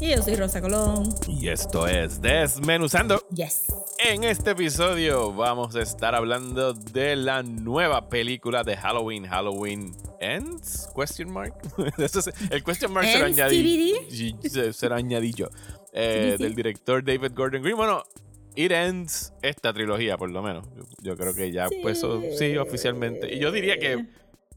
Y yo soy Rosa Colón. y esto es Desmenuzando. Yes. En este episodio vamos a estar hablando de la nueva película de Halloween, Halloween Ends? Question mark. El question mark se lo Ends, añadí. TBD. y- se- se lo añadí yo. Eh, del director David Gordon Green. Bueno, It Ends esta trilogía, por lo menos. Yo, yo creo que ya, pues, sí, oficialmente. Y yo diría que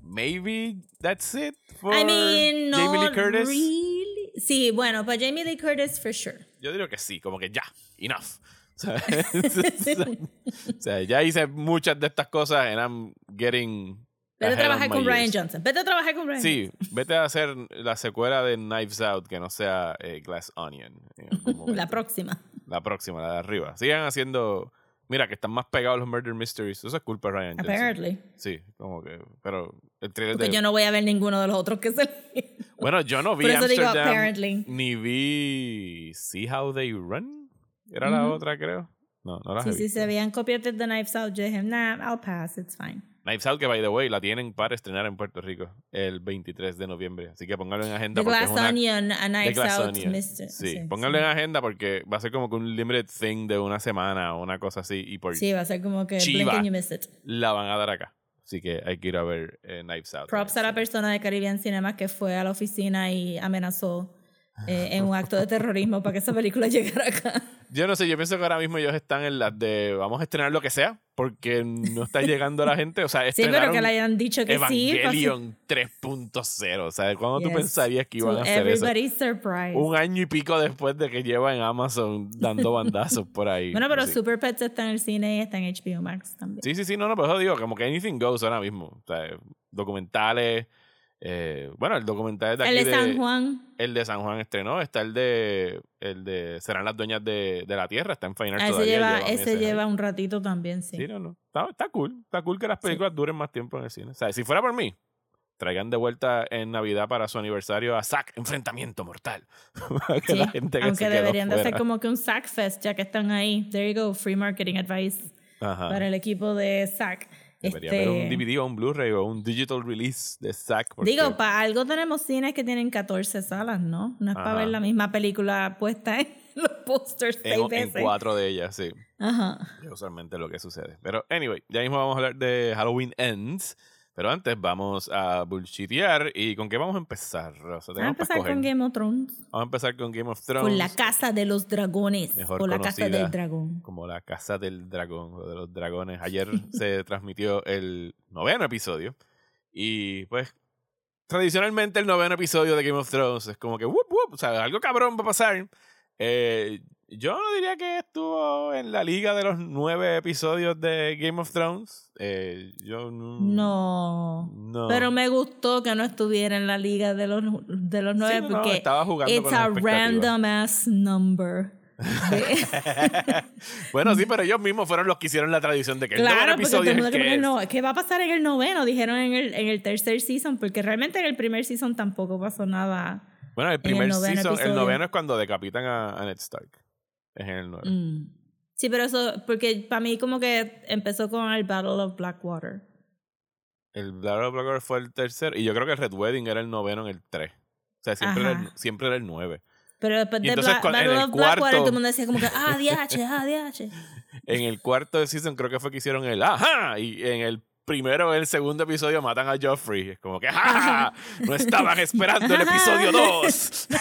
maybe that's it for I mean, no Jamie Lee Curtis. really. Sí, bueno, para Jamie Lee Curtis, for sure. Yo diría que sí, como que ya, enough. O sea, ya hice muchas de estas cosas and I'm getting. Vete a trabajar con Ryan years. Johnson. Vete a trabajar con Ryan Sí, vete a hacer la secuela de Knives Out que no sea eh, Glass Onion. La próxima. La próxima, la de arriba. Sigan haciendo. Mira, que están más pegados los Murder Mysteries. Eso es culpa de Ryan Johnson. Apparently. Sí, como que. Pero el trailer Porque de- yo no voy a ver ninguno de los otros que se Bueno, yo no vi Por eso digo Amsterdam, apparently. ni vi See How They Run. Era la Ujú. otra, creo. No, no las Sí, sí, visto. se veían copias de The Knives Out. Yo dije, nah, I'll pass, it's fine. Knives Out, que by the way, la tienen para estrenar en Puerto Rico el 23 de noviembre. Así que pónganlo en agenda The porque es Glass una... Onion, A Knives Out. Mr. Sí, pónganlo en agenda porque va a ser como que un limited thing de una semana o una cosa así. Y por Sí, va a ser como que Chiva. blink and you miss it. la van a dar acá. Así que hay que ir a ver eh, Knives Out. Props a la persona de Caribbean Cinema que fue a la oficina y amenazó eh, en un acto de terrorismo para que esa película llegara acá. Yo no sé, yo pienso que ahora mismo ellos están en las de vamos a estrenar lo que sea porque no está llegando la gente. O sea, Sí, pero que le hayan dicho que sí. pues, Evangelion 3.0. O sea, ¿cuándo tú Yes. pensarías que iban To a hacer eso? everybody's surprised. Un año y pico después de que lleva en Amazon dando bandazos por ahí. Bueno, pero Sí. Super Pets está en el cine y está en HBO Max también. Sí, sí, sí, no, no, por eso digo, como que anything goes ahora mismo. O sea, documentales. Eh, bueno, el documental de aquí el de San Juan. El de San Juan estrenó. Está el de. El de Serán las dueñas de, de la tierra. Está en Final Ah, ese lleva, lleva ese lleva un ratito también, sí. Sí, no, no. Está, está cool. Está cool que las películas duren más tiempo en el cine. O sea, si fuera por mí, traigan de vuelta en Navidad para su aniversario a Zack Enfrentamiento Mortal. Que Sí, la gente que Aunque deberían de hacer como que un SAC Fest, ya que están ahí. There you go, free marketing advice Ajá. para el equipo de SAC. Debería Este, haber un DVD o un Blu-ray o un digital release de Zack. porque- Digo, para algo tenemos cines que tienen 14 salas, ¿no? No es para Ajá. ver la misma película puesta en los posters seis en, en veces. cuatro de ellas, sí. Ajá. Es usualmente lo que sucede. Pero, anyway, ya mismo vamos a hablar de Halloween Ends. Pero antes vamos a bullshitear. ¿Y con qué vamos a empezar, Rosa? Vamos a empezar con. Game of Thrones. Vamos a empezar con Game of Thrones. Con la Casa de los Dragones. Mejor o la Casa del Dragón. como la Casa del Dragón o de los Dragones. Ayer se transmitió el noveno episodio y pues tradicionalmente el noveno episodio de Game of Thrones es como que whoop, whoop, o sea, algo cabrón va a pasar. Eh, yo no diría que estuvo en la liga de los nueve episodios de Game of Thrones. Eh, yo no. No. no. Pero me gustó que no estuviera en la liga de los, de los nueve Sí, no, no, porque estaba jugando it's con a random ass number. bueno, sí, pero ellos mismos fueron los que hicieron la tradición de que el claro, porque episodio todo el mundo el que que es. no, ¿qué va a pasar en el noveno? Dijeron en el, en el tercer season, porque realmente en el primer season tampoco pasó nada. Bueno, el el primer season, el noveno es cuando decapitan a, a Ned Stark. Es en el 9. Mm. Sí, pero eso, porque para mí como que empezó con el Battle of Blackwater. El Battle of Blackwater fue el tercer. Y yo creo que el Red Wedding era el noveno en el 3. O sea, siempre, era el, siempre era el 9. Pero después de entonces, Bla- Battle el of Blackwater cuarto- todo el mundo decía como que, ah, DH, ah, DH. En el cuarto season creo que fue que hicieron el ¡Ajá! Y en el primero el segundo episodio matan a Joffrey. Es como que ¡Ja! No estaban esperando el episodio 2.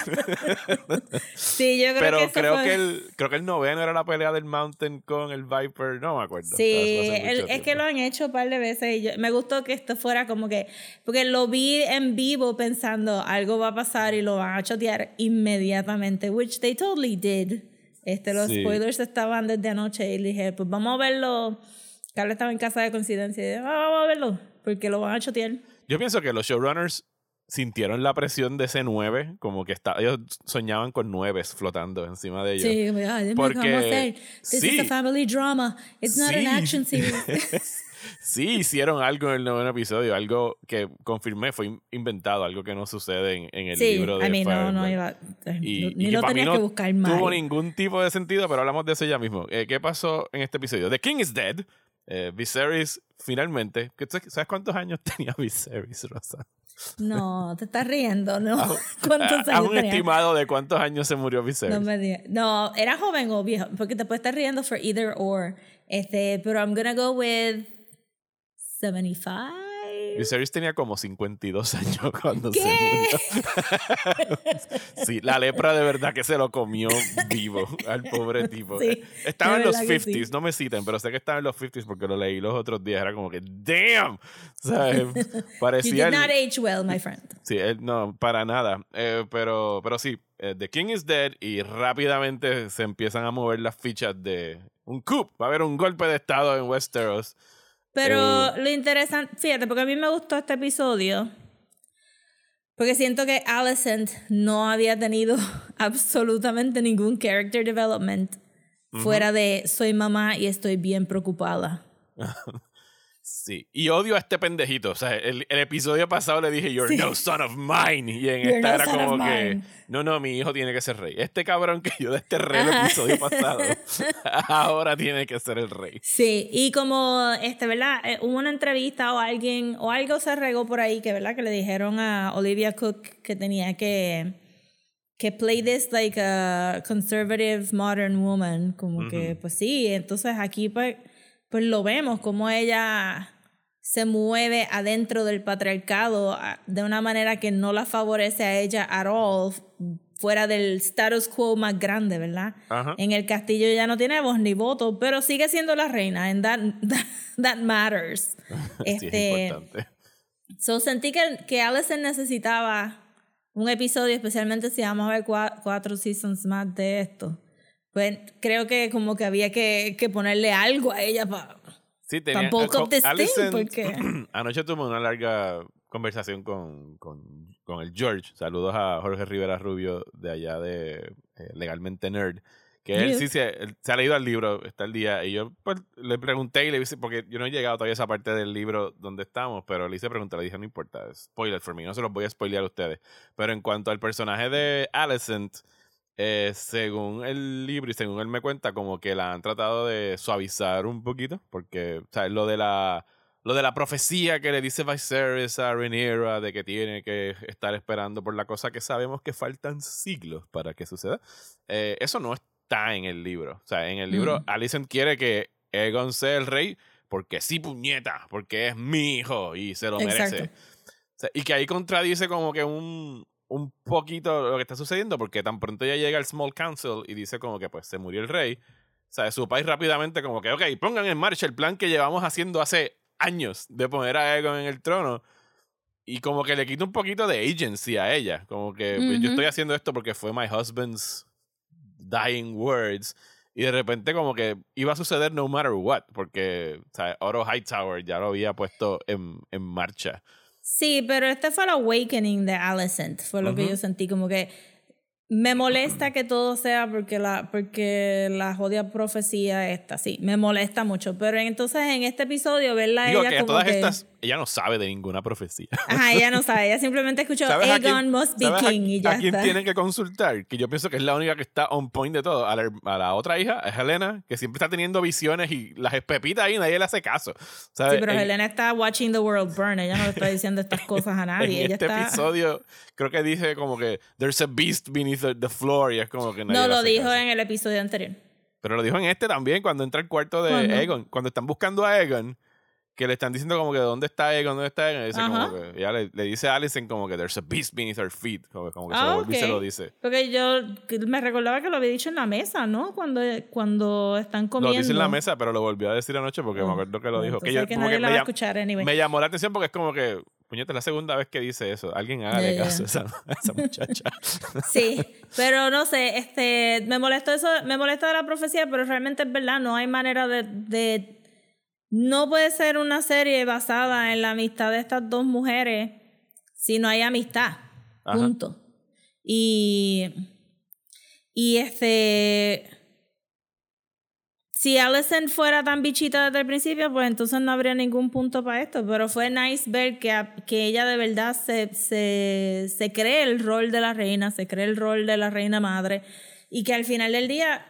Sí, yo creo Pero que creo fue- que el creo que el noveno era la pelea del Mountain con el Viper. No me acuerdo. Sí, el- es que lo han hecho un par de veces y yo- me gustó que esto fuera como que, porque lo vi en vivo pensando algo va a pasar y lo van a chotear inmediatamente, which they totally did. Este, los Sí. spoilers estaban desde anoche y dije, pues vamos a verlo. Carlos estaba en casa de coincidencia y dije, "Ah, vamos a verlo, porque lo van a chotear. Yo pienso que los showrunners sintieron la presión de ese 9, como que está, ellos soñaban con nueves flotando encima de ellos. Sí, "Ay, dime Porque- cómo hacer. This is sí. a family drama. It's not an Sí. action series. sí, hicieron algo en el noveno episodio, algo que confirmé fue in- inventado, algo que no sucede en, en el sí, libro de I mean, no, no, Firefly. iba- Y, ni y que lo mí tenías no que buscar mal. tuvo ningún tipo de sentido, pero hablamos de eso ya mismo. Eh, ¿Qué pasó en este episodio? The King is dead. Eh, Viserys finalmente. ¿qué- ¿Sabes cuántos años tenía Viserys, Rosa? No, te estás riendo, ¿no? Haz- ¿Cuántos años un tenía? estimado de cuántos años se murió Viserys. No me digas. No, era joven o viejo, porque te puedes estar riendo for either or. Este, pero I'm gonna go with 75. Viserys tenía como 52 años cuando ¿Qué? se murió. sí, la lepra de verdad que se lo comió vivo al pobre tipo. Sí, estaba en los verdad que 50s, sí. no me citen, pero sé que estaba en los 50s porque lo leí los otros días. Era como que, damn. ¿Sabes? You Parecía. did el- not age well, my friend. Sí, él, no, para nada. Eh, pero, pero sí, eh, The King is dead y rápidamente se empiezan a mover las fichas de un coup. Va a haber un golpe de estado en Westeros. Pero lo interesante, fíjate, porque a mí me gustó este episodio. Porque siento que Alicent no había tenido absolutamente ningún character development fuera de soy mamá y estoy bien preocupada. Sí, y odio a este pendejito. O sea, el, el episodio pasado le dije, You're no son of mine. Y en You're esta no era como que, mine. no, no, mi hijo tiene que ser rey. Este cabrón que yo desterré el episodio pasado, ahora tiene que ser el rey. Sí, y como, este, ¿verdad? Eh, hubo una entrevista o alguien, o algo se regó por ahí que, ¿verdad? Que le dijeron a Olivia Cook que tenía que, que play this like a conservative modern woman. Como que, pues sí, entonces aquí pues, pues lo vemos, como ella se mueve adentro del patriarcado ah, de una manera que no la favorece a ella at all, fuera del status quo más grande, ¿verdad? Ajá. En el castillo ya no tiene voz ni voto, pero sigue siendo la reina, and that, that, that matters. Sí, es Este, importante. so sentí que, que Allison necesitaba un episodio, especialmente si vamos a ver cua- cuatro seasons más de esto. Pues creo que como que había que, que ponerle algo a ella para... Sí, tenía, bulk up thing, Alicent, porque- anoche tuve una larga conversación con, con, con el George. Saludos a Jorge Rivera Rubio de allá de eh, Legalmente Nerd. Que él sí se, él se ha leído el libro, está el día. Y yo pues, le pregunté y le dije, porque yo no he llegado todavía a esa parte del libro donde estamos, pero le hice preguntar, le dije, no importa, spoiler for mí, no se los voy a spoilear a ustedes. Pero en cuanto al personaje de Alicent, eh, según el libro y según él me cuenta, como que la han tratado de suavizar un poquito, porque, o sea, lo de la lo de la profecía que le dice Viserys a Rhaenyra de que tiene que estar esperando por la cosa que sabemos que faltan siglos para que suceda, eh, eso no está en el libro. O sea, en el libro Mm. Alicent quiere que Aegon sea el rey porque sí, puñeta, porque es mi hijo y se lo merece. Exacto. O sea, y que ahí contradice como que un, un poquito lo que está sucediendo, porque tan pronto ya llega el Small Council y dice como que pues se murió el rey. O sea, su país rápidamente como que, ok, pongan en marcha el plan que llevamos haciendo hace años de poner a Aegon en el trono. Y como que le quita un poquito de agency a ella. Como que pues, yo estoy haciendo esto porque fue my husband's dying words. Y de repente como que iba a suceder no matter what. Porque o sea, Otto Hightower ya lo había puesto en, en marcha. Sí, pero este fue el awakening de Alicent, fue lo que yo sentí, como que me molesta que todo sea porque la, porque la jodida profecía esta, sí, me molesta mucho, pero entonces en este episodio verla Digo ella que a como todas que... estas, ella no sabe de ninguna profecía. Ajá, ella no sabe, ella simplemente escuchó ¿Sabes a Aegon must be sabes a- king y ya a quién está. tienen que consultar? Que yo pienso que es la única que está on point de todo. A la, a la otra hija, es Helena, que siempre está teniendo visiones y las espepita ahí nadie le hace caso. ¿sabes? Sí, pero En- Helena está watching the world burn, ella no le está diciendo estas cosas a nadie, en ella este está... episodio creo que dice como que there's a beast beneath the, the floor y es como que nadie No lo dijo caso. en el episodio anterior. Pero lo dijo en este también cuando entra al cuarto de ¿Cuándo? Egon. Cuando están buscando a Egon, que le están diciendo como que ¿dónde está Egon? ¿Dónde está Egon? Y dice como que, ella le, le dice a Alison como que there's a beast beneath her feet. Como, que- como que se Ah, lo vuelve y se lo dice. Porque yo me recordaba que lo había dicho en la mesa, ¿no? Cuando, cuando están comiendo. Lo dice en la mesa, pero lo volvió a decir anoche porque me Oh, acuerdo que lo oh, dijo. Que yo, que nadie la me, va a llam- escuchar anyway. me llamó la atención porque es como que, puñeta, la segunda vez que dice eso. Alguien hágale Ya, ya. caso a esa, a esa muchacha. Sí, pero no sé, este, me molestó eso, me molesta de la profecía, pero realmente es verdad, no hay manera de, de, no puede ser una serie basada en la amistad de estas dos mujeres si no hay amistad. Ajá. Punto. Y, y este, si Allison fuera tan bichita desde el principio, pues entonces no habría ningún punto para esto. Pero fue nice ver que, a- que ella de verdad se, se, se cree el rol de la reina, se cree el rol de la reina madre. Y que al final del día,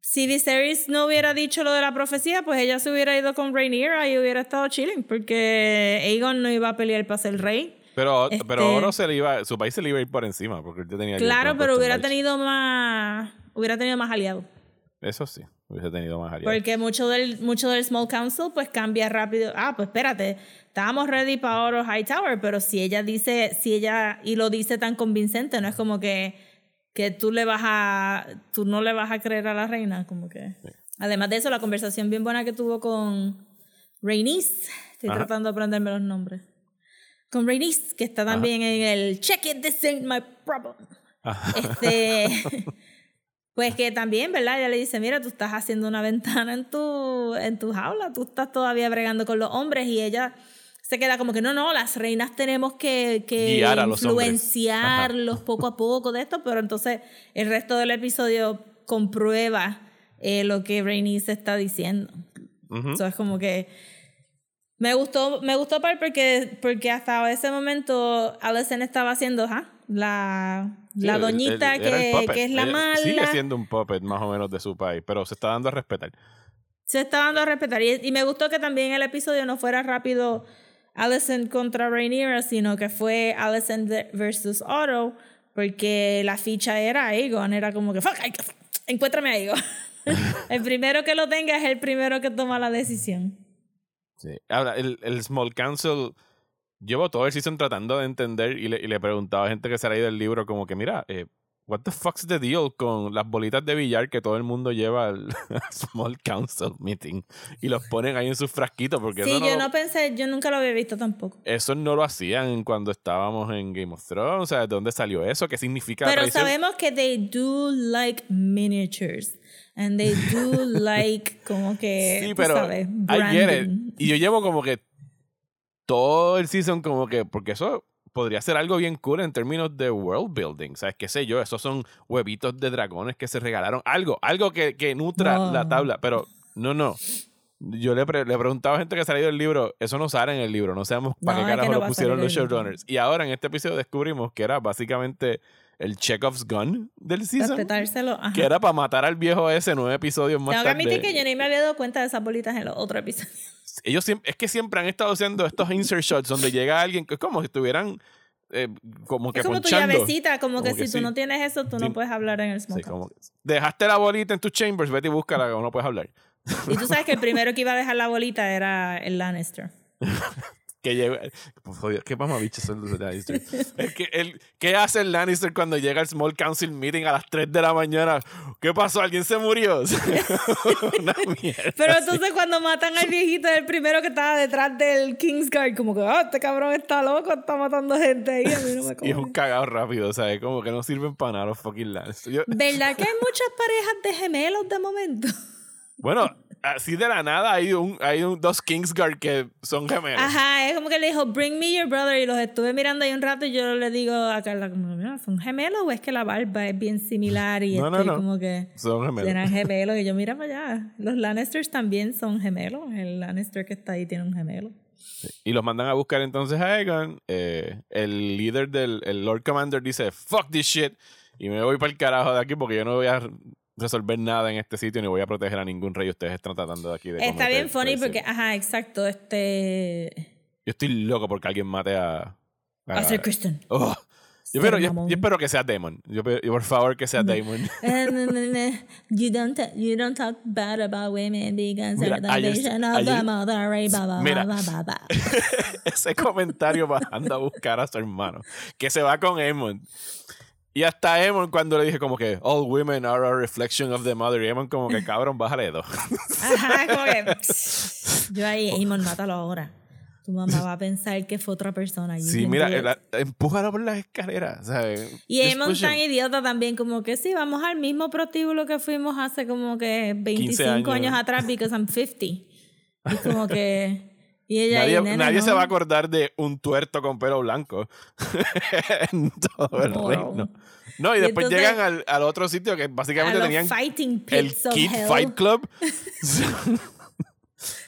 si Viserys no hubiera dicho lo de la profecía, pues ella se hubiera ido con Rhaenyra y hubiera estado chilling. Porque Aegon no iba a pelear para ser rey. Pero, Este- pero Oro se le iba, su país se le iba a ir por encima, porque él ya tenía Claro, pero hubiera tenido más, hubiera tenido más aliados. Eso sí, hubiese tenido más aliados. Porque mucho del, mucho del Small Council pues cambia rápido. Ah, pues espérate, estábamos ready para Oro Hightower, pero si ella dice, si ella, y lo dice tan convincente, no es como que, que tú le vas a, tú no le vas a creer a la reina, como que. Además de eso, la conversación bien buena que tuvo con Rhaenys, estoy Ajá. tratando de aprenderme los nombres. Con Rhaenys, que está también en el Check it, this ain't my problem. Ajá. Este, pues que también, ¿verdad? Ella le dice, mira, tú estás haciendo una ventana en tu, en tu jaula, tú estás todavía bregando con los hombres y ella se queda como que no, no, las reinas tenemos que, que Guiar a los hombres. influenciarlos poco a poco de esto, pero entonces el resto del episodio comprueba eh, lo que Rhaenys está diciendo. Ujú. Eso es como que me gustó, me gustó porque, porque hasta ese momento Alison estaba haciendo ajá, la, la Sí, doñita el que, que es la Ella mala. Sigue siendo un puppet más o menos de su país, pero se está dando a respetar. Se está dando a respetar. Y, y me gustó que también el episodio no fuera rápido Allison contra Rhaenyra, sino que fue Allison versus Otto, porque la ficha era Aegon. Era como que, fuck, encuéntrame a Aegon. el primero que lo tenga es el primero que toma la decisión. Sí. Ahora, el, el Small Council, llevo todo el season tratando de entender y le, y le preguntaba a gente que se ha leído el libro como que, mira, eh, what the fuck's the deal con las bolitas de billar que todo el mundo lleva al Small Council meeting y los ponen ahí en sus frasquitos porque Sí, eso, yo no, no pensé, yo nunca lo había visto tampoco. eso no lo hacían cuando estábamos en Game of Thrones, o sea, ¿de dónde salió eso? ¿Qué significa Pero sabemos que they do like miniatures. And they do like como que, Sí, tú pero sabes, I get it. Y yo llevo como que todo el season como que, porque eso podría ser algo bien cool en términos de world building, ¿sabes? ¿Qué sé yo? Esos son huevitos de dragones que se regalaron. Algo, algo que, que nutra No. la tabla, pero no, no. Yo le, pre- le preguntaba a gente que ha salido del libro, eso no sale en el libro, no sabemos para No, qué es que carajo no lo pusieron los el showrunners. Y ahora en este episodio descubrimos que era básicamente el Chekhov's gun del season. Que era para matar al viejo ese nueve episodios más Tengo que tarde. admitir que yo ni me había dado cuenta de esas bolitas en los otros episodios. ellos siempre, es que siempre han estado haciendo estos insert shots donde llega alguien que es como si estuvieran eh, como que Es como tu ponchando. llavecita, como, Como que, que si tú sí. no tienes eso, tú Sí. no puedes hablar en el Sí, smoke. que- dejaste la bolita en tus chambers, vete y búscala no puedes hablar. Y tú sabes que el primero que iba a dejar la bolita era el Lannister. Que llega, pues, qué mamabichos son los Lannister. Es que el, ¿Qué hace el Lannister cuando llega al Small Council Meeting a las 3 de la mañana? ¿Qué pasó? ¿Alguien se murió? Una mierda. Pero entonces cuando matan al viejito, el primero que estaba detrás del Kingsguard, como que, ah, este cabrón está loco, está matando gente ahí, a mí no me Y es un cagado rápido, ¿sabes? Como que no sirven para nada los fucking Lannister. Yo- ¿Verdad que hay muchas parejas de gemelos de momento? Bueno, así de la nada hay un hay un, dos Kingsguard que son gemelos. Ajá, es como que le dijo, bring me your brother, y los estuve mirando ahí un rato y yo le digo a Carla, como, ¿son gemelos o es que la barba es bien similar y No, no, estoy no. como que... Son gemelos. Eran gemelos y yo, mira para allá. Los Lannisters también son gemelos. El Lannister que está ahí tiene un gemelo. Y los mandan a buscar entonces a Aegon. Eh, el líder del el Lord Commander dice, fuck this shit. Y me voy para el carajo de aquí porque yo no voy a resolver nada en este sitio ni voy a proteger a ningún rey. Ustedes están tratando de aquí de Está bien funny traición". porque, ajá, exacto, este... Yo estoy loco porque alguien mate a... a- Arthur Kristen. Oh. Yo, Ser espero, yo, yo espero que sea Damon. Yo, yo por favor que sea Damon. Eh, no, no, no. You don't you don't talk bad about women because Mira, the of mother, right? Mira. Ese comentario bajando a buscar a su hermano. Que se va con Aemon. Y hasta Aemon cuando le dije como que all women are a reflection of the mother. Y Aemon como que cabrón, bájale dos. Ajá, como que... Yo ahí, Amon, mátalo ahora. Tu mamá va a pensar que fue otra persona. Sí, mira, la- empújalo por las escaleras. ¿sabes? Y him. tan idiota también, como que sí, vamos al mismo prostíbulo que fuimos hace como que 25 años. años. atrás, because I'm 50. Y como que, Y ella Nadie, ahí, "Nena, nadie se no". va a acordar de un tuerto con pelo blanco en todo el Wow. reino. No, y, Y después entonces- llegan al, al otro sitio que básicamente tenían el Kid. Fight Club.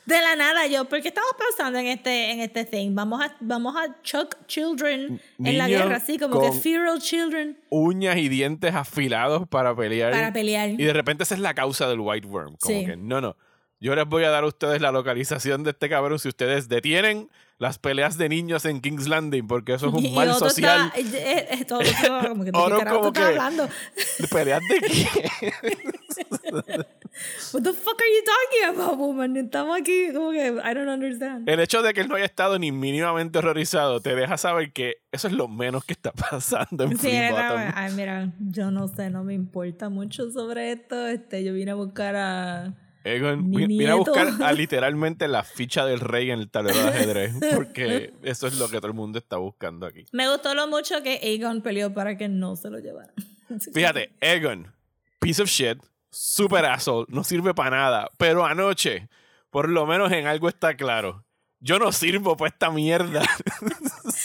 De la nada, yo, porque estamos pensando en este, en este thing. Vamos a, vamos a chuck children en la Niños guerra, así como que feral children uñas y dientes afilados para pelear. para pelear. Y de repente esa es la causa del White Worm. Como Sí. que, no, no. Yo les voy a dar a ustedes la localización de este cabrón si ustedes detienen las peleas de niños en King's Landing, porque eso es un Y mal otro social. está- eh, eh, todo estaba como que, ¿de qué Oro carajo como tú que- hablando? ¿Peleas de qué? What the fuck are you talking about, woman? Estamos aquí como que I don't understand. El hecho de que él no haya estado ni mínimamente horrorizado te deja saber que eso es lo menos que está pasando en Sí, era, ay, mira, yo no sé, no me importa mucho sobre esto. Este, yo vine a buscar a Egon Mi viene a buscar a literalmente la ficha del rey en el tablero de ajedrez, porque eso es lo que todo el mundo está buscando aquí. Me gustó lo mucho que Aegon peleó para que no se lo llevaran. Fíjate, Egon, piece of shit, super asshole, no sirve para nada, pero anoche, por lo menos en algo está claro. Yo no sirvo para esta mierda.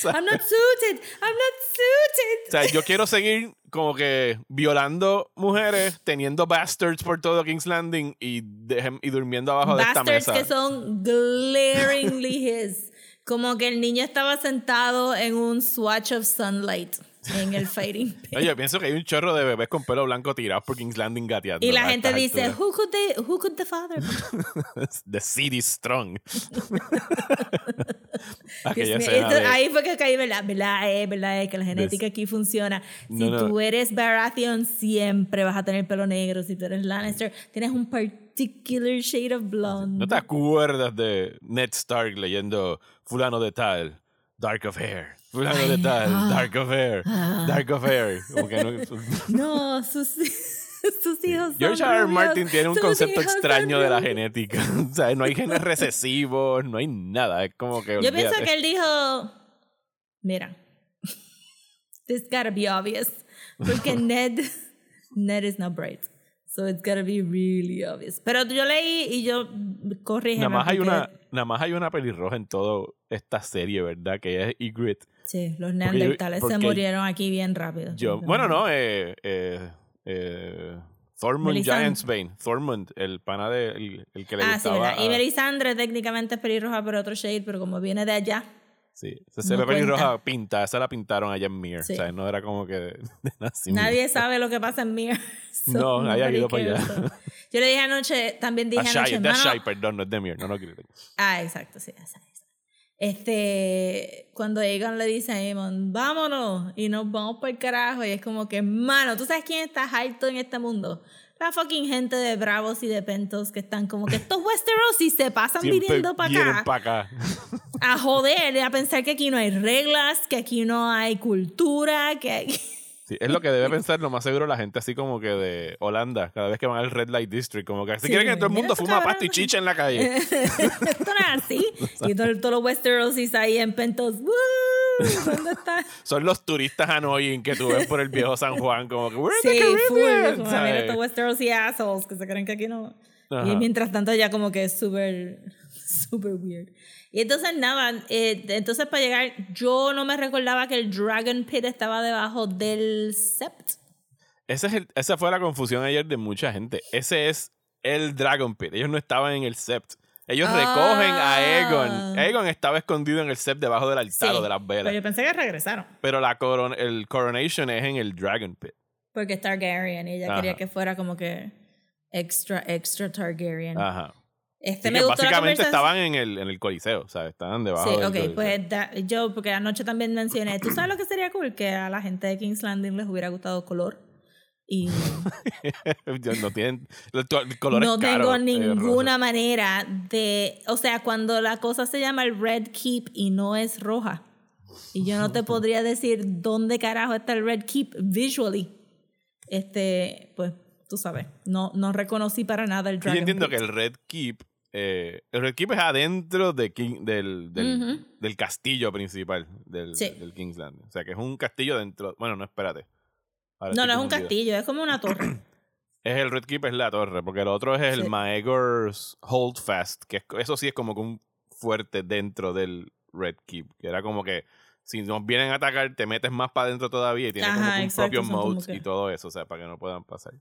I'm not suited. I'm not suited. o sea, yo quiero seguir como que violando mujeres, teniendo bastards por todo King's Landing y, y durmiendo abajo de esta Bastards mesa. que son glaringly his. Como que el niño estaba sentado en un swatch of sunlight en el fighting. Oye, yo pienso que hay un chorro de bebés con pelo blanco tirados por King's Landing gateando. Y la gente dice, alturas. who could, they, who could the father be? The city strong. Esto- ahí fue que caí, ¿verdad? ¿Verdad? Es, ¿verdad? Es que la genética aquí funciona. Si No, no. tú eres Baratheon, siempre vas a tener pelo negro. Si tú eres Lannister, tienes un particular shade of blonde. ¿No te acuerdas de Ned Stark leyendo Fulano de Tal, Dark of Hair? Fulano de Tal, ah, Dark of Hair, Dark of Hair. Como que no- No, sus, sus hijos son George R. R. Martin tiene un concepto extraño de la genética. O sea, no hay genes recesivos, no hay nada. Es como que. Yo pienso olvídate. que él dijo, mira, this gotta be obvious. Porque Ned, Ned is not bright. So it's gotta be really obvious. Pero yo leí y yo corrí. Nada más, hay una, nada más hay una pelirroja en toda esta serie, ¿verdad? Que es Ygritte. Sí, los neandertales se murieron aquí bien rápido. Yo, bueno, no, eh, eh, eh, Thormund. Giantsbane. Thormund, el pana de, el, el que le Ah, sí. ¿verdad? Y Melisandre técnicamente es pelirroja, pero otro shade, pero como viene de allá. Sí, se, se no ve pelirroja cuenta. pinta, esa la pintaron allá en Mir. Sí. O sea, no era como que de, de nacimiento. Nadie sabe lo que pasa en Mir. so No, nadie ha ido para allá. Yo le dije anoche, también dije A Shai, anoche, de "Mano, Shai, perdón, no es de Mir. No, no, quiero- Ah, exacto, sí, esa. Este, cuando Aegon le dice a Aemon, vámonos y nos vamos por el carajo, y es como que, mano, ¿tú sabes quién está alto en este mundo? La fucking gente de Bravos y de Pentos que están como que estos Westeros y se pasan Siempre viniendo para acá pa' acá. a joder y a pensar que aquí no hay reglas, que aquí no hay cultura, que hay... Sí, es lo que debe pensar lo más seguro la gente así como que de Holanda, cada vez que van al Red Light District, como que si Sí, quieren que todo el mundo fuma cabrones. pasto y chicha en la calle. Esto no es así. Y todo- todos los Westeros ahí en Pentos, "Woo, ¿dónde está? Son los turistas annoying que tú ves por el viejo San Juan, como que we're in Sí, the full. Caribbean", mira estos assholes que se creen que aquí no. Ajá. Y mientras tanto ya como que es súper, súper weird. Y entonces nada, eh, entonces para llegar, yo no me recordaba que el Dragon Pit estaba debajo del Sept. Ese es el- esa fue la confusión ayer de mucha gente. Ese es el Dragon Pit. Ellos no estaban en el Sept. Ellos Ah. recogen a Aegon. Aegon estaba escondido en el Sept debajo del altar o de las Pero velas. yo pensé que regresaron. Pero la coron el Coronation es en el Dragon Pit. Porque es Targaryen y ella Ajá. quería que fuera como que extra, extra Targaryen. Ajá. Este Así me gustó básicamente estaban en el, en el Coliseo. O sea, estaban debajo Sí, del ok, Coliseo. pues da- yo, porque anoche también mencioné, ¿tú sabes lo que sería cool? Que a la gente de King's Landing les hubiera gustado color. Y no tienen. El, color no es caro, tengo ninguna manera de. O sea, cuando la cosa se llama el Red Keep y no es roja. Y yo no te podría decir dónde carajo está el Red Keep visually. Este, pues, tú sabes, no, no reconocí para nada el. Dragon Yo entiendo Pit. que el Red Keep. Eh, el Red Keep es adentro de King- del, del, castillo principal del, Sí. del King's Landing. O sea, que es un castillo dentro. Bueno, no, espérate. Ahora No, no es un castillo, es como una torre. Es el Red Keep, es la torre, porque el otro es el Sí. Maegor's Holdfast, que es- eso sí es como que un fuerte dentro del Red Keep. Que era como que si nos vienen a atacar, te metes más para adentro todavía y tienes como Ajá, que un exacto, propio como que- y todo eso, o sea, para que no puedan pasar.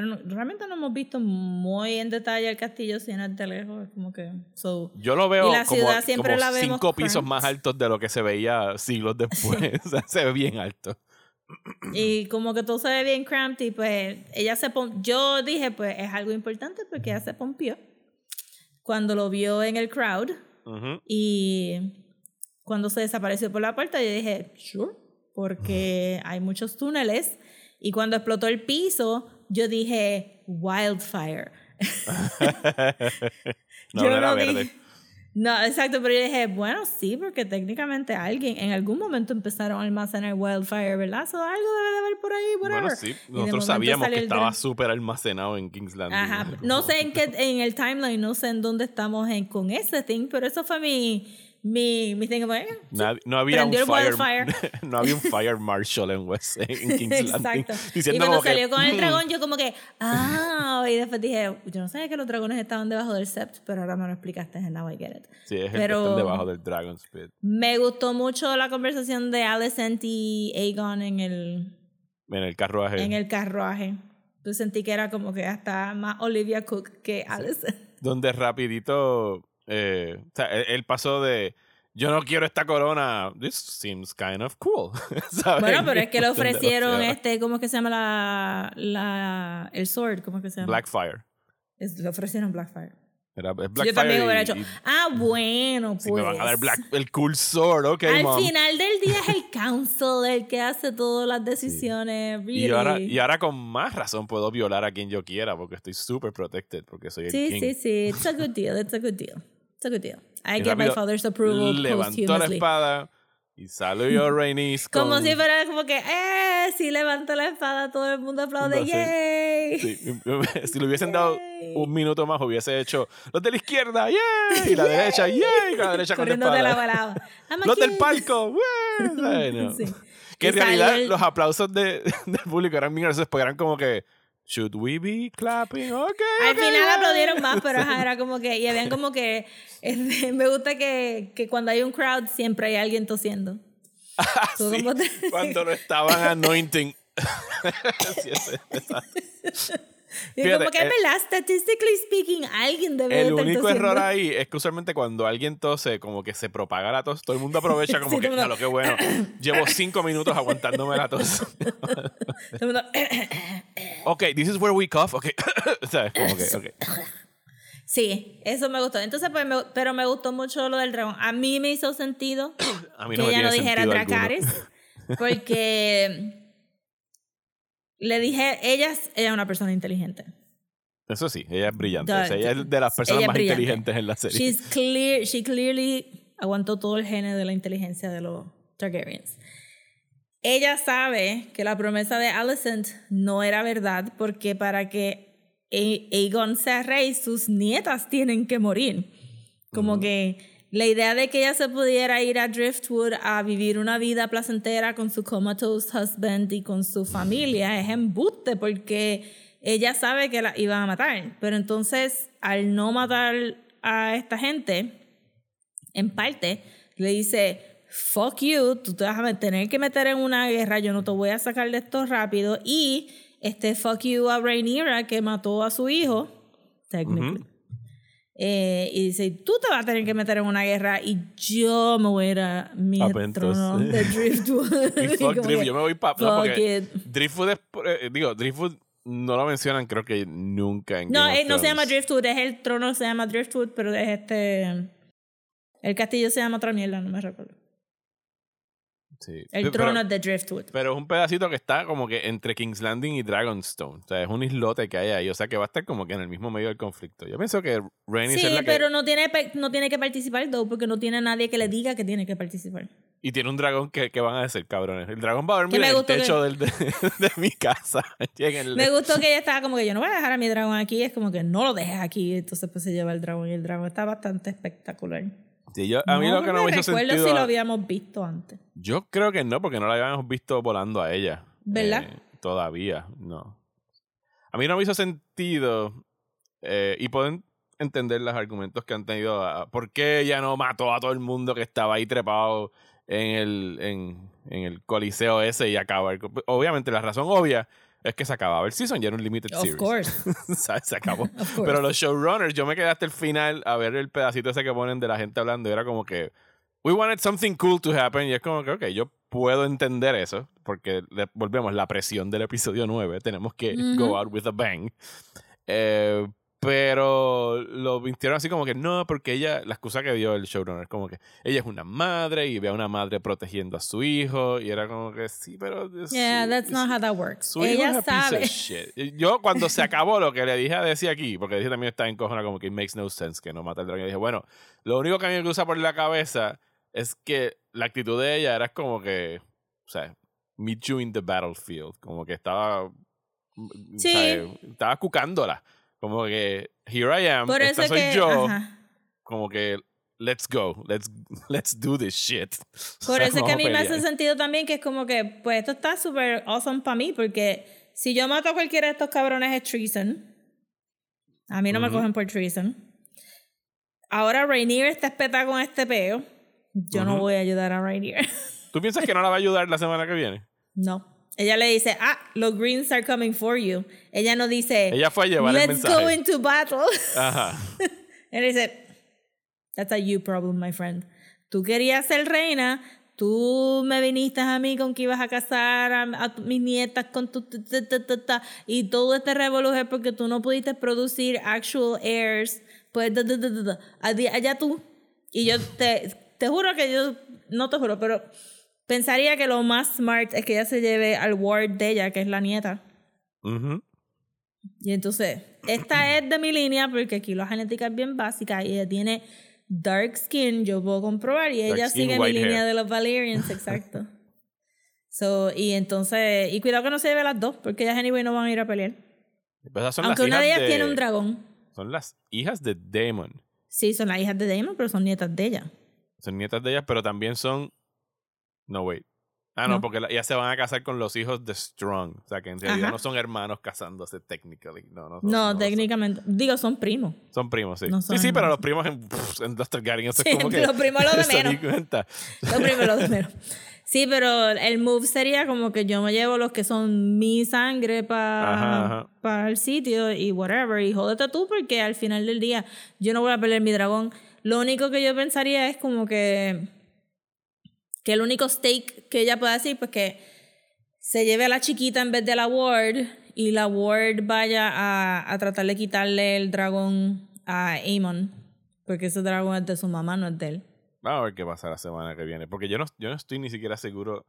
Pero no- realmente no hemos visto muy en detalle el castillo sin el de lejos. Es como que. So, Yo lo veo Y la como, ciudad siempre como la vemos cinco pisos más altos de lo que se veía siglos después. o sea, se ve bien alto. y como que todo se ve bien cramped y pues ella se yo dije pues es algo importante porque ella se pompió cuando lo vio en el crowd Ujú. y cuando se desapareció por la puerta yo dije sure porque hay muchos túneles y cuando explotó el piso yo dije wildfire no, Yo no era no verde. dije- No, exacto, pero yo dije, bueno, sí, porque técnicamente alguien en algún momento empezaron a almacenar wildfire, ¿verdad? So, algo debe de haber por ahí, whatever. Bueno, sí, nosotros sabíamos que estaba gran- súper almacenado en King's Landing. Ajá, no sé en qué, en el timeline, no sé en dónde estamos en, con ese thing, pero eso fue mi, mi, mi thing, sí. Nad- no había un fire, wildfire. no había un fire marshal en West en King's Landing Exacto. Y diciendo cuando como que, salió con el "Hmm, dragón, yo como que, ah, y después dije, yo no sabía que los dragones estaban debajo del sept, pero ahora me lo explicaste, and now I get it. sí, es el que pero- están debajo del Dragon's Pit Me gustó mucho la conversación de Alicent y Aegon en el, en el carruaje en el carruaje. Yo sentí que era como que hasta más Olivia Cook que Alicent. donde rapidito eh, o sea, él, él pasó de yo no quiero esta corona this seems kind of cool ¿sabes? Bueno, pero es que le ofrecieron este, ¿cómo es que se llama la, la el sword? ¿Cómo es que se llama? Blackfire Es- le ofrecieron Blackfire. era es Yo Blackfire también y- hubiera hecho, y ah, bueno, pues. si me van a dar Black, el cool sword ok Al mom. final del día es el council el que hace todas las decisiones. y ahora, really. y ahora con más razón puedo violar a quien yo quiera porque estoy super protected porque soy el Sí, king sí, sí. It's a good deal. It's a good deal. It's a good deal. I get my father's approval levantó la espada y salió Rhaenys con... Como si fuera como que, eh, si levanta la espada, todo el mundo aplaude, No yay. Sí, si le hubiesen dado un minuto más, hubiese hecho los de la izquierda, ¡yay! Y la derecha, ¡yay! Y la derecha con la Corriendo de la espada. balada. I'm a Los del king. palco. No. Sí. Que en realidad el- los aplausos de, del público eran bien graciosos, porque eran como que, ¿should we be clapping? Ok. Al final yeah. aplaudieron más, pero ajá, era como que, y habían como que, este, me gusta que, que cuando hay un crowd siempre hay alguien tosiendo. Ah, sí, te- Cuando lo estaban anointing. Sí, esa- Y Fíjate, como que es verdad, statistically speaking, alguien debe El único tosiendo. error ahí es que usualmente cuando alguien tose, como que se propaga la tos, todo el mundo aprovecha como Sí, que, mundo- lo que bueno, llevo cinco minutos aguantándome la tos. Ok, this is where we cough. Ok, ¿sabes? Como que, ok. Sí, eso me gustó. Entonces, pues, me- pero me gustó mucho lo del dragón. A mí me hizo sentido A mí que no me ella no dijera. Dracarys, porque le dije, ella es, ella es una persona inteligente. Eso sí, ella es brillante. Da- o sea, ella es de las personas más brillante. inteligentes en la serie. She's clear, she clearly aguantó todo el gene de la inteligencia de los Targaryens. Ella sabe que la promesa de Alicent no era verdad porque para que Aegon sea rey, sus nietas tienen que morir. Como que la idea de que ella se pudiera ir a Driftwood a vivir una vida placentera con su comatose husband y con su familia es embuste porque ella sabe que la iban a matar. Pero entonces, al no matar a esta gente, en parte, le dice, fuck you, tú te vas a tener que meter en una guerra, yo no te voy a sacar de esto rápido. Y este fuck you a Rhaenyra que mató a su hijo, technically. Eh, y dice, tú te vas a tener que meter en una guerra y yo me voy a ir a mi Apentos. trono de Driftwood. Y fuck como Drift, que, yo me voy para. porque it. Driftwood es. eh, digo, Driftwood no lo mencionan, creo que nunca en No, Game no se llama. Driftwood, es el trono, se llama Driftwood, pero es este... El castillo se llama otra mierda, no me recuerdo. Sí. El Pero- trono de Driftwood. Pero es un pedacito que está como que entre King's Landing y Dragonstone. O sea, es un islote que hay ahí. O sea, que va a estar como que en el mismo medio del conflicto. Yo pienso que Rhaenys Sí, es la que... pero no tiene, no tiene que participar, though, porque no tiene nadie que le diga que tiene que participar. Y tiene un dragón que, que van a decir, cabrones. El dragón va a dormir en el gustó que- techo del- de, de mi casa. Lléguenle. Me gustó que ella estaba como que yo no voy a dejar a mi dragón aquí, es como que no lo dejes aquí, entonces pues se lleva el dragón y el dragón está bastante espectacular. Sí, yo- a mí lo que no me hizo recuerdo sentido... si lo habíamos visto antes. Yo creo que no, porque no la habíamos visto volando a ella. ¿Verdad? Eh, todavía, no. A mí no me hizo sentido. eh, y pueden. entender los argumentos que han tenido. a- ¿Por qué ella no mató a todo el mundo que estaba ahí trepado en el, en, en el coliseo ese y acaba? el- Obviamente, la razón obvia es que se acababa el season, ya era un limited Of series. course. Se acabó. Of course. Pero los showrunners, yo me quedé hasta el final a ver el pedacito ese que ponen de la gente hablando era como que we wanted something cool to happen y es como que, ok, yo puedo entender eso porque volvemos, la presión del episodio 9, tenemos que Ujú. go out with a bang. Eh, pero lo vistieron así como que no, porque ella, la excusa que dio el showrunner, es como que ella es una madre y ve a una madre protegiendo a su hijo y era como que sí, pero... Yeah, that's not how that works. su hijo Ella a piece sabe. of shit. Yo cuando se acabó lo que le dije a decir aquí, porque dije también está en cojona como que it makes no sense que no mata al dragón. Y dije, bueno, lo único que a mí me cruza por la cabeza es que la actitud de ella era como que, o sea, meet you in the battlefield, como que estaba, Sí. ¿sabes? estaba cucándola, como que here I am, Por esta eso soy que. yo, ajá. como que let's go, let's let's do this shit. Por ¿Sabes? eso es que a mí me hace sentido también que es como que, pues esto está súper awesome para mí, porque si yo mato a cualquiera de estos cabrones es treason. A mí no me cogen por treason. Ahora Rainier está espetada con este peo. Yo no voy a ayudar a Rainier. ¿Tú piensas que no la va a ayudar la semana que viene? no. Ella le dice, ah, los greens are coming for you. Ella no dice, Ella fue a llevar el let's go mensaje. into battle. Ajá. Él dice, that's a you problem, my friend. Tú querías ser reina, tú me viniste a mí con que ibas a casar a, a mis nietas con tu... ta, ta, ta, y todo este revoluje porque tú no pudiste producir actual heirs. Pues, allá tú. Y yo te, te juro que yo, no te juro, pero pensaría que lo más smart es que ella se lleve al ward de ella, que es la nieta. Y entonces, esta es de mi línea porque aquí la genética es bien básica y ella tiene dark skin, yo puedo comprobar, y ella skin, sigue mi línea hair. de los Valerians, exacto. so, y entonces, y cuidado que no se lleve las dos, porque ellas anyway no van a ir a pelear. Pues son Aunque una de ellas tiene un dragón. Son las hijas de Damon. Sí, son las hijas de Damon, pero son nietas de ella. Son nietas de ellas, pero también son. No, wait. Ah, no, No. porque ellas se van a casar con los hijos de Strong. O sea, que en realidad Ajá. no son hermanos casándose, technically. No, no, son- No, no lo son. técnicamente. Digo, son primos. Son primos, sí. No sí, sí, pero los primos en, pff, en los Sí, es como que. los primos lo de menos. cuenta. Lo primero, lo primero. Sí, pero el move sería como que yo me llevo los que son mi sangre para ajá. el sitio y whatever. Y jódete tú porque al final del día yo no voy a pelear mi dragón. Lo único que yo pensaría es como que que el único stake que ella pueda decir pues que se lleve a la chiquita en vez de la ward y la ward vaya a, a tratar de quitarle el dragón a Aemon porque ese dragón es de su mamá, no es de él. Vamos a ver qué pasa la semana que viene. Porque yo no, yo no estoy ni siquiera seguro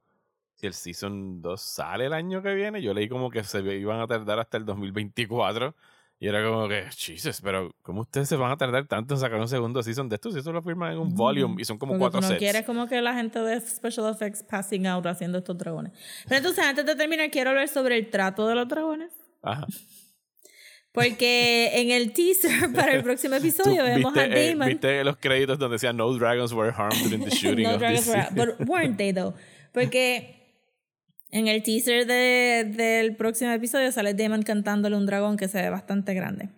si el Season 2 sale el año que viene. Yo leí como que se iban a tardar hasta el 2024. Y era como que, Jesus, pero ¿cómo ustedes se van a tardar tanto en sacar un segundo Season de esto? Si eso lo firman en un volume y son como Porque cuatro no sets. quieres como que la gente de Special Effects passing out haciendo estos dragones. Pero entonces, antes de terminar, quiero hablar sobre el trato de los dragones. Ajá. Porque en el teaser para el próximo episodio vemos viste, a eh, Damon. viste los créditos donde decía No dragons were harmed during the shooting no of dragons this were, season"? but weren't they though? Porque en el teaser de, del próximo episodio sale Damon cantándole un dragón que se ve bastante grande.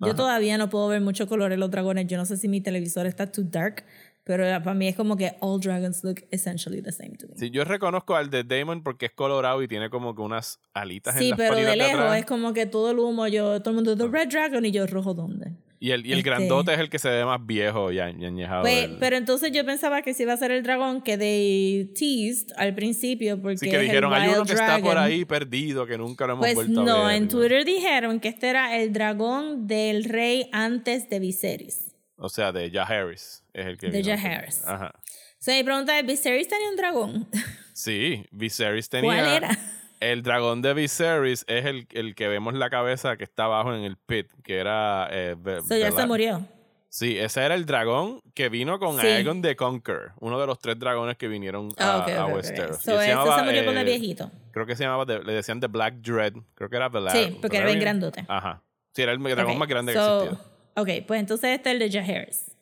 Yo Ajá. todavía no puedo ver mucho color en los dragones. Yo no sé si mi televisor está too dark, pero para mí es como que all dragons look essentially the same to me. Sí, yo reconozco al de Damon porque es colorado y tiene como que unas alitas en Sí, las pero de lejos atrás. es como que todo el humo, yo, todo el mundo, The Red Dragon, y yo, ¿rojo dónde? Y el, y el este- grandote es el que se ve más viejo y añ- y añejado. Pues, del- pero entonces yo pensaba que sí iba a ser el dragón que they teased al principio, porque Sí, que dijeron, hay uno que está por Dragon". ahí perdido, que nunca lo hemos Pues vuelto a no, ver. en ¿no? Twitter dijeron que este era el dragón del rey antes de Viserys. O sea, de Jaehaerys es el que De. Jaehaerys. Ajá. O sea, mi pregunta es, ¿Viserys tenía un dragón? Sí, Viserys tenía... ¿Cuál era? El dragón de Viserys es el, el que vemos la cabeza que está abajo en el pit, que era... Eh, Ve- O sea, ya se murió. Sí, ese era el dragón que vino con Sí. Aegon the Conqueror, uno de los tres dragones que vinieron a, Ah, a ok, ok. Westeros. So, llamaba, se murió eh, viejito. Creo que se llamaba, The- le decían The Black Dread, creo que era Velar. Sí, porque era bien grandote. Ajá. Sí, era el dragón más grande que so, existía. Ok, pues entonces este es el de Jaehaerys.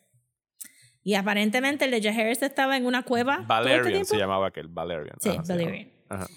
Y aparentemente el de Jaehaerys estaba en una cueva. este Valerian se llamaba aquel, Valerian. Sí, Ajá, se. Valerian. Ajá.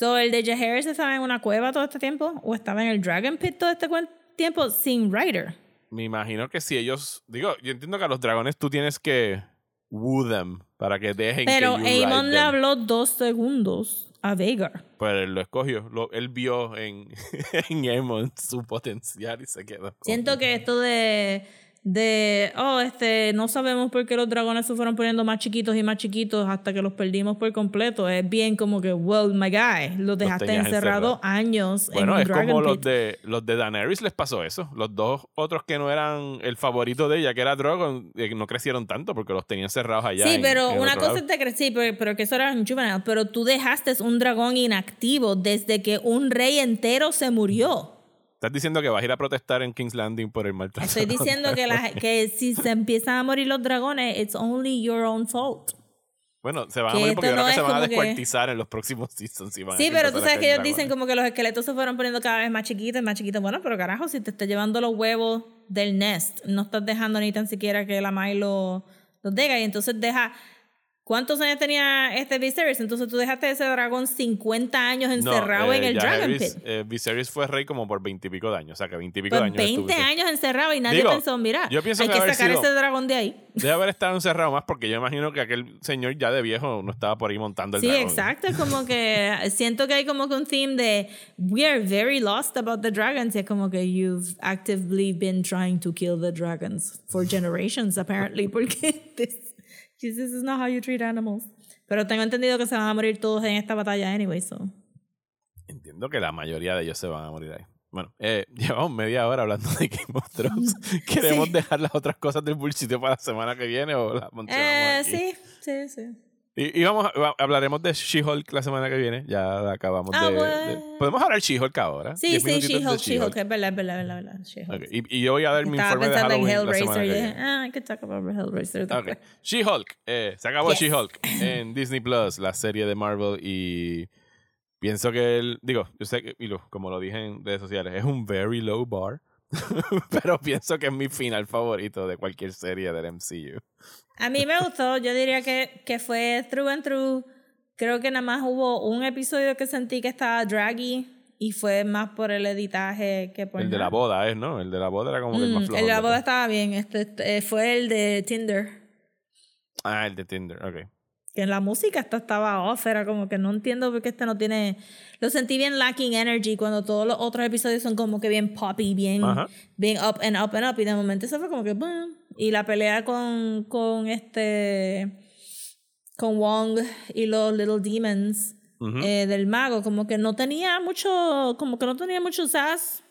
So, ¿el de Jaehaerys estaba en una cueva todo este tiempo? ¿O estaba en el Dragon Pit todo este tiempo sin Rider? Me imagino que si ellos. Digo, yo entiendo que a los dragones tú tienes que woo them para que dejen Pero que Aemon le them. habló dos segundos a Vhagar. Pues él lo escogió. Lo- él vio en, en Aemon su potencial y se quedó. Siento que esto de, de, oh, este, no sabemos por qué los dragones se fueron poniendo más chiquitos y más chiquitos hasta que los perdimos por completo. Es bien como que, well, my guy, los dejaste encerrados encerrados. años Bueno, en es Dragon como los de, los de Daenerys les pasó eso. Los dos otros que no eran el favorito de ella, que era Drogon, eh, no crecieron tanto porque los tenían cerrados allá. Sí, en- pero en una cosa es te crecí, pero, pero que eso era un. Pero tú dejaste un dragón inactivo desde que un rey entero se murió. Estás diciendo que vas a ir a protestar en King's Landing por el maltrato. Estoy diciendo que, la- que si se empiezan a morir los dragones, it's only your own fault. Bueno, se van a morir porque yo creo no que se van a que- descuartizar en los próximos seasons. y a Sí, pero tú sabes que ellos dragones. dicen como que los esqueletos se fueron poniendo cada vez más chiquitos, más chiquitos. Bueno, pero carajo, si te está llevando los huevos del nest, no estás dejando ni tan siquiera que la Mai lo- los deja. Y entonces deja. ¿Cuántos años tenía este Viserys? Entonces tú dejaste ese dragón 50 años No, encerrado eh, en el Dragon Jaehaerys, Pit. eh, Viserys fue rey como por veintipico de años. O sea, que veintipico Pues de años 20 estuvo- años encerrado y nadie Digo, pensó, mira, yo pienso hay que que sacar sido- ese dragón de ahí. Debe haber estado encerrado más porque yo imagino que aquel señor ya de viejo no estaba por ahí montando el Sí, dragón. exacto. Es como que siento que hay como que un theme de we are very lost about the dragons. Y es como que you've actively been trying to kill the dragons for generations, apparently, porque this, this is not how you treat animals. Pero tengo entendido que se van a morir todos en esta batalla anyway, so. Entiendo que la mayoría de ellos se van a morir ahí. Bueno, eh, llevamos media hora hablando de Game of Thrones. ¿Queremos Sí. dejar las otras cosas del bullshit para la semana que viene o las Eh, aquí? sí, sí, sí. Y, y vamos a- hablaremos de She-Hulk la semana que viene. Ya acabamos Ah, de, de- bueno. Podemos hablar de She-Hulk ahora. Sí, sí, de She-Hulk, She-Hulk, es verdad, es verdad, es verdad, es verdad. She-Hulk. Ok, Y, y yo voy a dar mi Estaba informe de pensando en Halloween la semana Hellraiser que viene. ah, I could talk about Hellraiser. Ok. después. She-Hulk. eh, se acabó Yes. She-Hulk en Disney Plus, la serie de Marvel. Y pienso que el. Digo, yo sé que, y lo- como lo dije en redes sociales, es un very low bar. pero pienso que es mi final favorito de cualquier serie del MCU. A mí me gustó, yo diría que, que fue through and through. Creo que nada más hubo un episodio que sentí que estaba draggy y fue más por el editaje que por el de la nada. boda es, ¿no? El de la boda era como que el más Mm, flojo. el de la boda estaba bien, este, este, fue el de Tinder. Ah, el de Tinder, ok. Que la música esta estaba off, era como que no entiendo por qué este no tiene... Lo sentí bien lacking energy cuando todos los otros episodios son como que bien poppy, bien, Ajá. bien up and up and up. Y de momento se fue como que... boom. Y la pelea con, con este... Con Wong y los Little Demons eh, del mago, como que no tenía mucho... Como que no tenía mucho sass.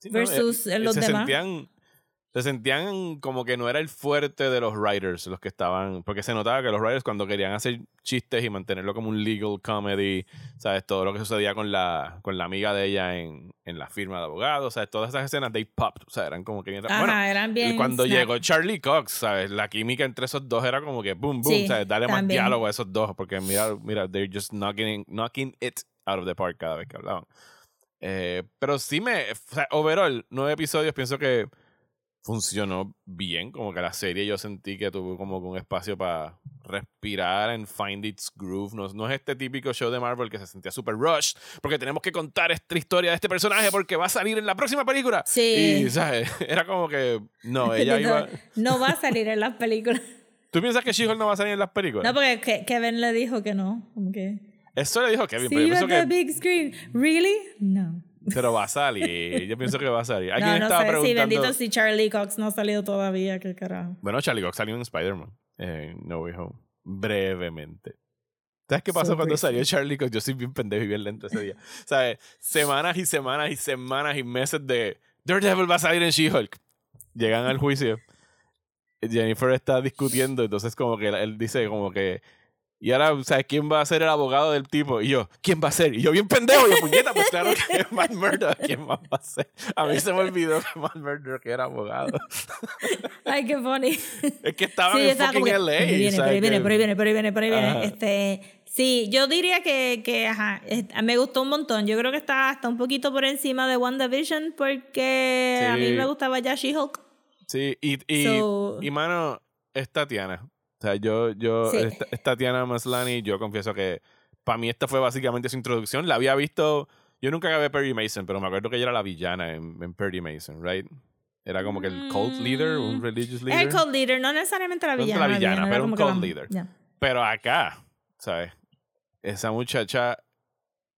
Sí, no, versus eh, en los se demás. Sentían, se sentían como que no era el fuerte de los writers los que estaban. Porque se notaba que los writers, cuando querían hacer chistes y mantenerlo como un legal comedy, ¿sabes? Todo lo que sucedía con la, con la amiga de ella en, en la firma de abogados, ¿sabes? Todas esas escenas, they popped. O sea, eran como que bien. Ajá, bueno, eran y bien cuando llegó Charlie Cox, ¿sabes? La química entre esos dos era como que boom, boom, Sí, ¿sabes? Dale más diálogo a esos dos. Porque mira, mira, they're just knocking, knocking it out of the park cada vez que hablaban. Eh, pero sí me. O sea, overall, nueve episodios, pienso que funcionó bien. Como que la serie yo sentí que tuvo como un espacio para respirar and find its groove. No, no es este típico show de Marvel que se sentía super rush porque tenemos que contar esta historia de este personaje porque va a salir en la próxima película. Sí. Y, ¿sabes? Era como que. No, ella iba. No va a salir en las películas. ¿Tú piensas que She-Hulk no va a salir en las películas? No, porque Ke- Kevin le dijo que no. Como que... Eso le dijo Kevin, See pero yo pienso the que. big screen. Really? No. Pero va a salir. Yo pienso que va a salir. Alguien No, no estaba sé. Sí, preguntando. bendito si Charlie Cox no ha salido todavía. Qué carajo. Bueno, Charlie Cox salió en Spider-Man. En No Way Home. Brevemente. ¿Sabes qué pasó So cuando salió Charlie Cox? Yo soy bien pendejo y bien lento ese día. ¿Sabes? Semanas y semanas y semanas y meses de Daredevil va a salir en She-Hulk. Llegan al juicio. Jennifer está discutiendo, entonces como que él dice como que y ahora, ¿sabes quién va a ser el abogado del tipo? Y yo, ¿quién va a ser? Y yo, bien pendejo, y yo, puñeta, pues claro que es Matt Murdock. ¿Quién más va a ser? A mí se me olvidó que Matt Murdock era abogado. Ay, qué funny. Es que estaban Sí, en estaba fucking que, LA. Por ahí viene, por ahí viene, por ahí viene, por ahí viene, por ahí viene. Ajá. Este, sí, yo diría que, que ajá, me gustó un montón. Yo creo que está hasta un poquito por encima de WandaVision porque a mí me gustaba ya She-Hulk. Sí, y, y, So- y mano, es Tatiana. O sea, yo, yo, Sí. es, es Tatiana Maslany, yo confieso que para mí esta fue básicamente su introducción. La había visto, yo nunca acabé Perry Mason, pero me acuerdo que ella era la villana en, en Perry Mason, right? Era como que el cult leader, un religious Es leader. el cult leader, no necesariamente la No villana. la villana, pero un cult leader. Pero acá, ¿sabes? Esa muchacha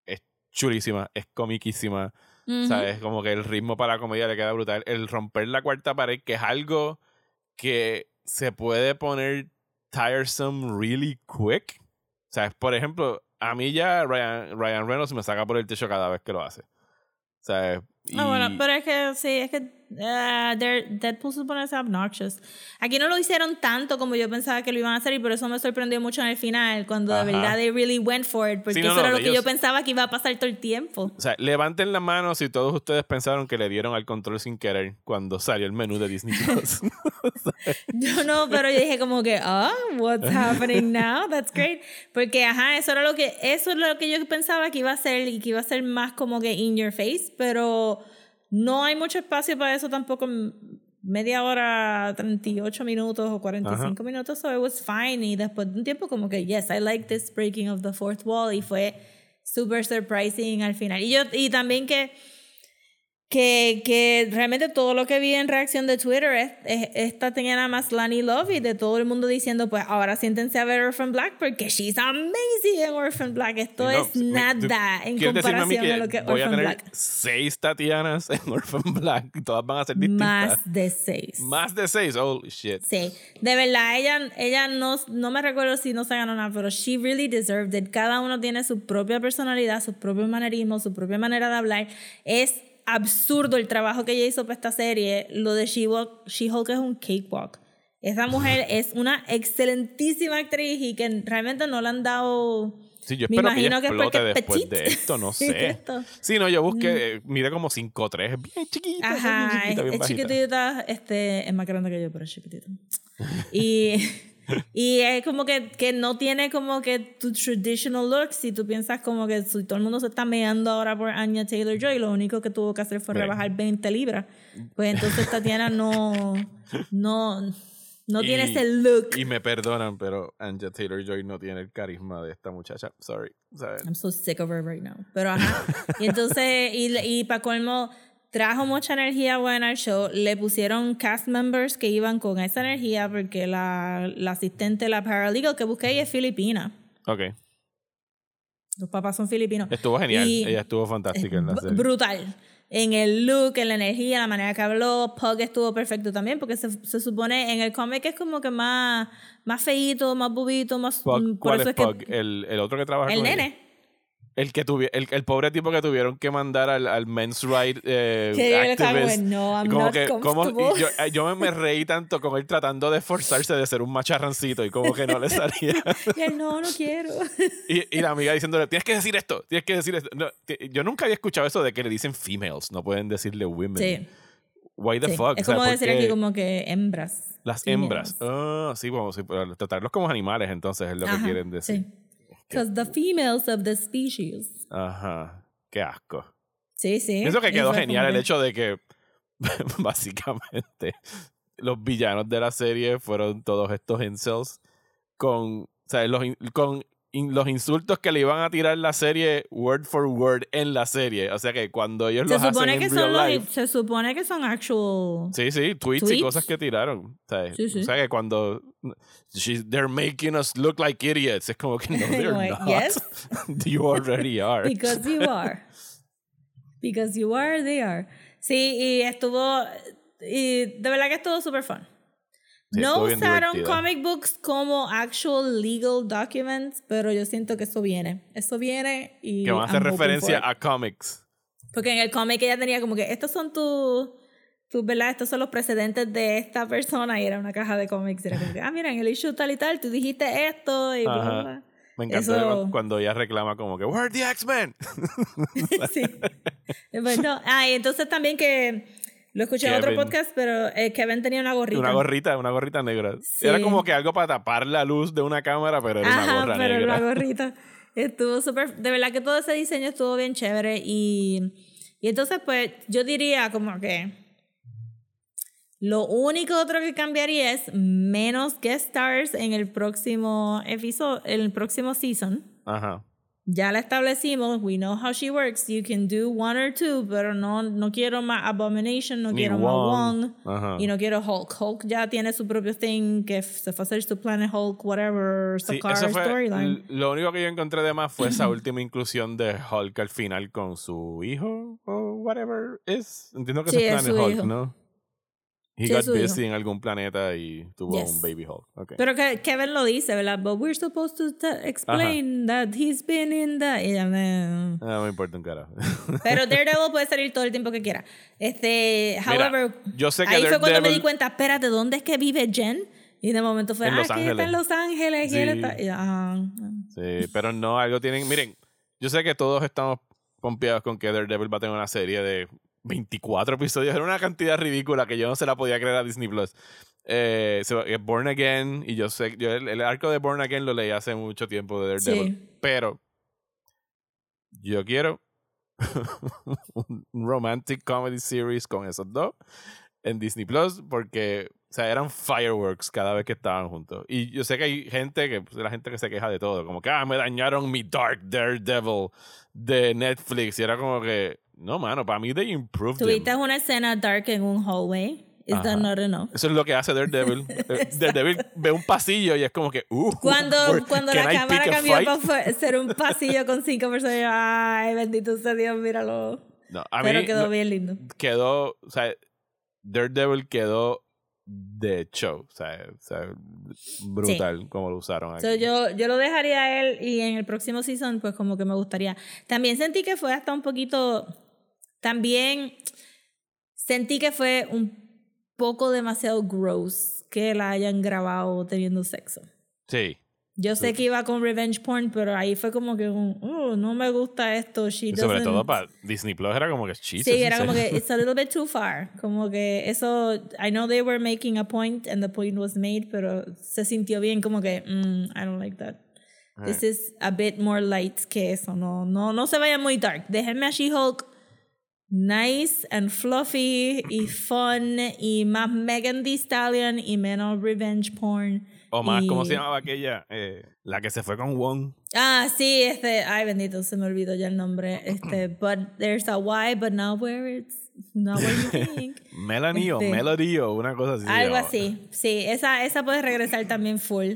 es chulísima, es comiquísima. ¿Sabes? Como que el ritmo para la comedia le queda brutal. El romper la cuarta pared, que es algo que se puede poner tiresome really quick. ¿Sabes? Por ejemplo, a mí ya Ryan, Ryan Reynolds me saca por el techo cada vez que lo hace. ¿Sabes? No, bueno, pero es que sí, es que they're- Deadpool se supone ser obnoxious. Aquí no lo hicieron tanto como yo pensaba que lo iban a hacer y por eso me sorprendió mucho en el final, cuando Ajá. de verdad they really went for it, porque Sí, no, eso no, era lo que yo pensaba que iba a pasar todo el tiempo. O sea, levanten la mano si todos ustedes pensaron que le dieron al control sin querer cuando salió el menú de Disney Plus. Yo no, pero yo dije como que, ah, what's happening now? That's great. Porque, ajá, eso era lo que, eso es lo que yo pensaba que iba a ser y que iba a ser más como que in your face, pero no hay mucho espacio para eso tampoco. Media hora, 38 minutos o 45 minutos, so it was fine. Y después de un tiempo, como que, yes, I like this breaking of the fourth wall. Y fue super surprising al final. Y yo, y también que que, que realmente todo lo que vi en reacción de Twitter es, es- esta tenía nada más Lani Love y de todo el mundo diciendo pues ahora siéntense a ver Orphan Black porque she's amazing en Orphan Black esto no, es me- nada en ¿Quieres decirme a mí comparación a lo que voy a Orphan tener Black seis Tatianas en Orphan Black y todas van a ser distintas? más de seis Más de seis, holy shit. Sí, de verdad, ella, ella no, no me recuerdo si no se ganó nada, pero she really deserved it. Cada uno tiene su propia personalidad, su propio manerismo, su propia manera de hablar. Es absurdo el trabajo que ella hizo para esta serie. Lo de She-Hulk She-Hulk es un cakewalk. Esa mujer es una excelentísima actriz y que realmente no le han dado... Sí, yo espero que ella imagino que es explote es después de esto, no sé. Sí, no, yo busqué, eh, mide como 5'3", es bien chiquita, es bien Ajá, chiquita, es, bien es bajita. chiquitita, este, es más grande que yo, pero es chiquitita. Y, y es como que, que no tiene como que tu traditional look. Si tú piensas como que si todo el mundo se está meando ahora por Anya Taylor-Joy, lo único que tuvo que hacer fue rebajar 20 libras. Pues entonces Tatiana no, no, no tiene Y- ese look. Y me perdonan, pero Anja Taylor-Joy no tiene el carisma de esta muchacha. Sorry. ¿sabes? I'm so sick of her right now. Pero ajá. Y entonces, y, y para colmo, trajo mucha energía buena al show. Le pusieron cast members que iban con esa energía porque la, la asistente, la paralegal que busqué ella es filipina. Ok. Los papás son filipinos. Estuvo genial. Y Ella estuvo fantástica en la serie. brutal. En el look, en la energía, la manera que habló, Pug estuvo perfecto también, porque se, se supone en el cómic es como que más, más feíto, más bobito, más... Pug, mm. El, el otro que trabaja el con ella. El que tuvi el, el pobre tipo que tuvieron que mandar al, al men's right eh, activist. como, "No, como que, como- y comfortable". yo, eh, yo me, reí tanto con él tratando de esforzarse de ser un macharrancito y como que no le salía. Y él, no, no quiero. y, y la amiga diciéndole, tienes que decir esto, tienes que decir esto. No, yo nunca había escuchado eso de que le dicen females, no pueden decirle women. Sí. Why the Sí, fuck? Es O sea, como ¿por decir aquí como que hembras. Las females. hembras. Ah, sí, vamos, sí, tratarlos como animales entonces es lo que quieren decir. Sí. Because the females of the species. Ajá. Qué asco. Sí, sí. Pienso que quedó Eso genial el hecho de que básicamente los villanos de la serie fueron todos estos incels con, o sea, los, con in- los insultos que le iban a tirar la serie word for word en la serie. O sea que cuando ellos Se los hacen supone, en que real son los, life, se supone que son actual. Sí, sí, tweets, y cosas que tiraron. O sea, Sí, sí. o sea que cuando they're making us look like idiots, es como que no, they're Like, not. yes. you already are. Because you are. Because you are, they are. Sí, y estuvo. Y de verdad que estuvo super fun. Sí, no usaron divertida. comic books como actual legal documents, pero yo siento que eso viene. Eso viene y. que van a hacer referencia a comics. Porque en el cómic ella tenía como que estos son tus, tus, ¿verdad? Estos son los precedentes de esta persona y era una caja de cómics. Era como que, ah, mira, en el issue tal y tal, tú dijiste esto y bla, bla, Ajá. bla. Me encantó Eso- cuando ella reclama como que, Where are the X-Men? sí. Bueno, ah, y entonces también que lo escuché en otro Kevin. podcast, pero eh, Kevin tenía una gorrita. Una gorrita, una gorrita negra. Sí. Era como que algo para tapar la luz de una cámara, pero era una Ajá, gorra pero negra. la gorrita. Estuvo súper, de verdad que todo ese diseño estuvo bien chévere y, y entonces pues yo diría como que lo único otro que cambiaría es menos guest stars en el próximo episodio, en el próximo season. Ajá. Ya la establecimos, we know how she works, you can do one or two, pero no, no quiero más Abomination, no Ni quiero más Wong. Ajá. y no quiero Hulk. Hulk ya tiene su propio thing, que se fue a hacer su Planet Hulk, whatever, Sí, storyline. lo único que yo encontré de más fue esa última inclusión de Hulk al final con su hijo o whatever es. Entiendo que Sí, es es Planet su Hulk, hijo. ¿no? He Sí, got su hijo. busy en algún planeta y tuvo Yes. un baby Hulk. Okay. Pero que Kevin lo dice, ¿verdad? But we're supposed to explain that he's been in the... me- Ah, no me importa un carajo. Pero Daredevil puede salir todo el tiempo que quiera. Este, Mira, however, yo sé que ahí fue cuando me Daredevil- di cuenta, espérate, ¿dónde es que vive Jen? Y de momento fue, En ah, Los ella está en. Los Ángeles. y él Sí. está- y- ah, Sí, pero no, algo tienen. Miren, yo sé que todos estamos pompeados con que Daredevil va a tener una serie de 24 episodios. Era una cantidad ridícula que yo no se la podía creer a Disney Plus. Eh, eh, Born Again, y yo sé, yo el, el arco de Born Again lo leí hace mucho tiempo de Daredevil. Sí. Pero yo quiero un romantic comedy series con esos dos en Disney Plus porque o sea, eran fireworks cada vez que estaban juntos. Y yo sé que hay gente que, pues, la gente que se queja de todo, como que, ah, me dañaron mi Dark Daredevil de Netflix. Y era como que, no, mano, para mí they improved them. Tuviste una escena dark en un hallway. Is that not enough? Eso es lo que hace Daredevil. Eh, Daredevil ve un pasillo y es como que, uh, Cuando, where- cuando la I cámara cambió para ser un pasillo con cinco personas, yo, ay, bendito sea Dios, míralo. No, a Pero mí quedó no- bien lindo. quedó, o sea, Daredevil quedó de show, o sea, o sea, brutal como lo usaron aquí. So, yo, yo lo dejaría a él y en el próximo season, pues como que me gustaría. También sentí que fue hasta un poquito. También sentí que fue un poco demasiado gross que la hayan grabado teniendo sexo. Sí. Yo sé que iba con revenge porn, pero ahí fue como que un, "Oh, no me gusta esto. She Y sobre doesn't-" todo para Disney Plus era como que Jesus, Sí, era ¿en como que it's a little bit too far. Como que eso, I know they were making a point and the point was made, pero se sintió bien como que, mm, I don't like that. This is a bit more light que eso. No, no, no se vaya muy dark. Déjenme a She-Hulk nice and fluffy y fun y más Megan Thee Stallion y menos revenge porn. O más, ¿cómo y- se llamaba aquella? Eh, la que se fue con Wong. Ah, sí, este, ay bendito, se me olvidó ya el nombre. Este, but there's a why, but not where it's not where you think. Melanie o Este, Melody o una cosa así. Algo así, sí, esa, esa puede regresar también full.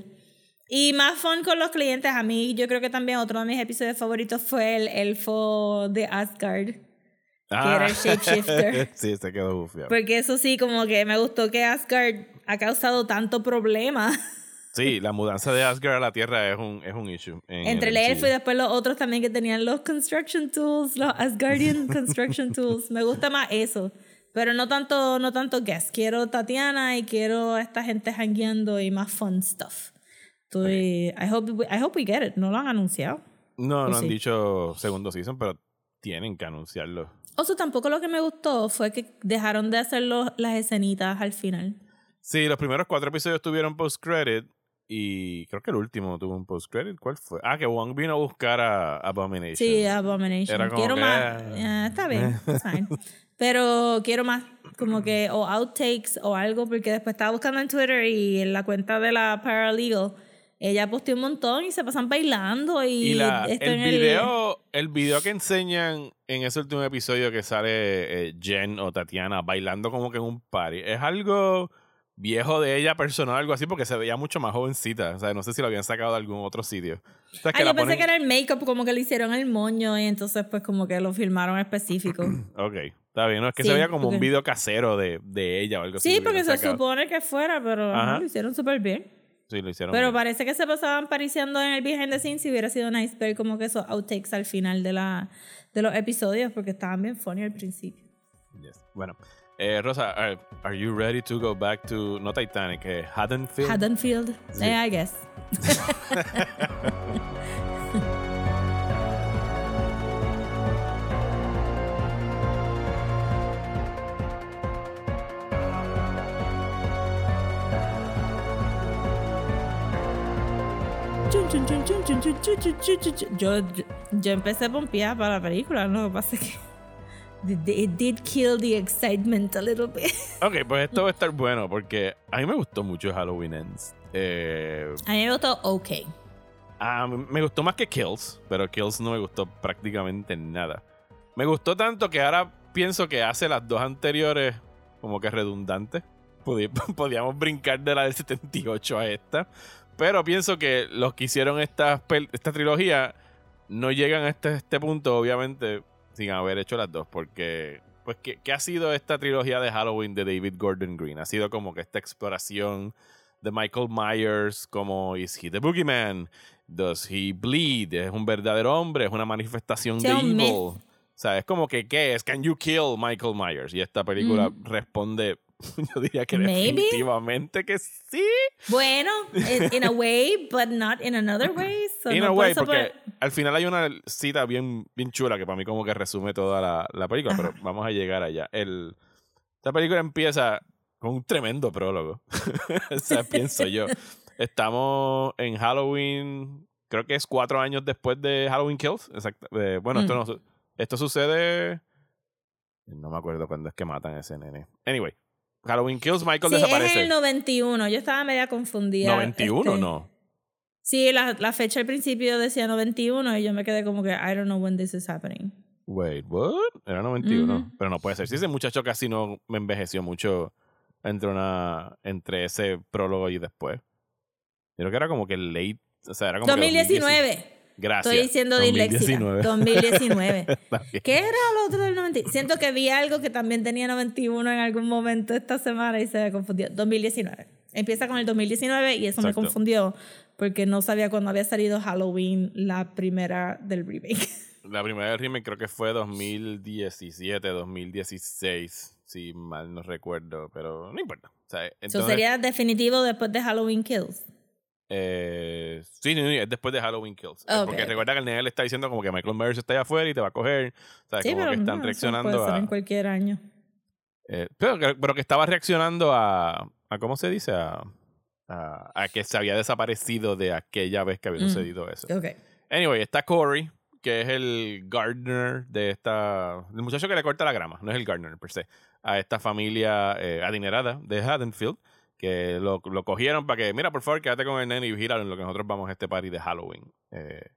Y más fun con los clientes, a mí yo creo que también otro de mis episodios favoritos fue el elfo de Asgard, Ah. era el shapeshifter. sí, se quedó bufiado. porque eso sí, como que me gustó que Asgard ha causado tanto problema Sí, la mudanza de Asgard a la Tierra es un, es un issue. en entre el elfo y después los otros también que tenían los construction tools, los Asgardian construction tools. Me gusta más eso. Pero no tanto, no tanto guest. Quiero Tatiana y quiero a esta gente hangueando y más fun stuff. Estoy, I, hope, we- I hope we get it. No lo han anunciado. No, ¿O no han sí? dicho segundo season, pero tienen que anunciarlo. Oso, tampoco lo que me gustó fue que dejaron de hacer los- las escenitas al final. Sí, los primeros cuatro episodios tuvieron post-credit y creo que el último tuvo un post-credit. ¿Cuál fue? Ah, que Wong vino a buscar a Abomination. Sí, Abomination. Era como quiero que, más. ah. Ah, está bien, fine. Pero quiero más, como que, o outtakes o algo, porque después estaba buscando en Twitter y en la cuenta de la Paralegal, ella posteó un montón y se pasan bailando y, Y la, el, video, el video que enseñan en ese último episodio que sale eh, Jen o Tatiana bailando como que en un party, es algo viejo de ella personal, algo así, porque se veía mucho más jovencita. O sea, no sé si lo habían sacado de algún otro sitio. O sea, Ah, que yo pensé ponen- que era el make-up, como que le hicieron el moño y entonces pues como que lo filmaron específico. Ok, está bien. No, es que Sí, se veía como un video casero de, de ella o algo así. Sí, porque se sacado. supone que fuera, pero Ajá. lo hicieron súper bien. Sí, lo hicieron. Pero bien. parece que se pasaban pariciando en el behind the scenes y hubiera sido nice ver como que esos outtakes al final de, la, de los episodios porque estaban bien funny al principio. Yes. Bueno, eh, Rosa, are, are you ready to go back to, no Titanic, eh, Haddonfield? Haddonfield, Sí. eh, I guess. Yo, yo, yo empecé pompeada para la película, lo que pasa es que it did kill the excitement a little bit. Ok, pues esto va a estar bueno porque a mí me gustó mucho Halloween Ends. Eh, A mí me gustó ok. Ah, me gustó más que Kills, pero Kills no me gustó prácticamente nada. Me gustó tanto que ahora pienso que hace las dos anteriores como que redundantes. Podí- Podíamos brincar de la del 78 a esta. Pero pienso que los que hicieron esta, esta trilogía no llegan a este, este punto, obviamente, sin haber hecho las dos. Porque, pues, ¿qué, qué ha sido esta trilogía de Halloween de David Gordon Green? Ha sido como que esta exploración de Michael Myers, como ¿Is he the boogeyman? ¿Does he bleed? ¿Es un verdadero hombre? ¿Es una manifestación de evil? O sea, es como que, ¿qué es? ¿Can you kill Michael Myers? Y esta película Mm. responde, yo diría que Maybe. definitivamente que sí. Bueno, in, a way, but not in another way. So In no a way, porque al final hay una cita bien, bien chula que para mí como que resume toda la, la película, pero vamos a llegar allá. El, esta película empieza con un tremendo prólogo. o sea, pienso yo. Estamos en Halloween, creo que es cuatro años después de Halloween Kills. Exacto. Eh, bueno, esto, Mm. no, su- esto sucede... No me acuerdo cuándo es que matan a ese nene. Anyway, Halloween Kills, Michael Sí, es desaparece. el 91. Yo estaba media confundida. 91, este, no. Sí, la, la fecha al principio decía 91 y yo me quedé como que I don't know when this is happening. Wait, what? Era 91. Ujú. Pero no puede ser. Si ese muchacho casi no me envejeció mucho entre una entre ese prólogo y después. Yo creo que era como que late. O sea, era como que 2019. Gracias. Estoy diciendo disléxica. 2019. 2019. Está bien. ¿Qué era lo otro del 90? Siento que vi algo que también tenía 91 en algún momento esta semana y se me confundió. 2019. Empieza con el 2019 y eso me Exacto. confundió porque no sabía cuándo había salido Halloween, la primera del remake. La primera del remake creo que fue 2017, 2016. Si mal no recuerdo. Pero no importa. O sea, Eso entonces, sería definitivo después de Halloween Kills. Eh, sí, es después de Halloween Kills. Porque recuerda que el nene le está diciendo como que Michael Myers está allá afuera y te va a coger. O sea, Sí, como pero que están no, eso reaccionando puede ser a. en cualquier año. Eh, pero, que- pero que estaba reaccionando a, a ¿cómo se dice? A, a, a que se había desaparecido de aquella vez que había Mm. sucedido eso. Ok. Anyway, está Corey, que es el gardener de esta... El muchacho que le corta la grama, no es el gardener per se. A esta familia eh, adinerada de Haddonfield, que lo, lo cogieron para que, mira, por favor, quédate con el nene y vigílalo en lo que nosotros vamos a este party de Halloween. Eh,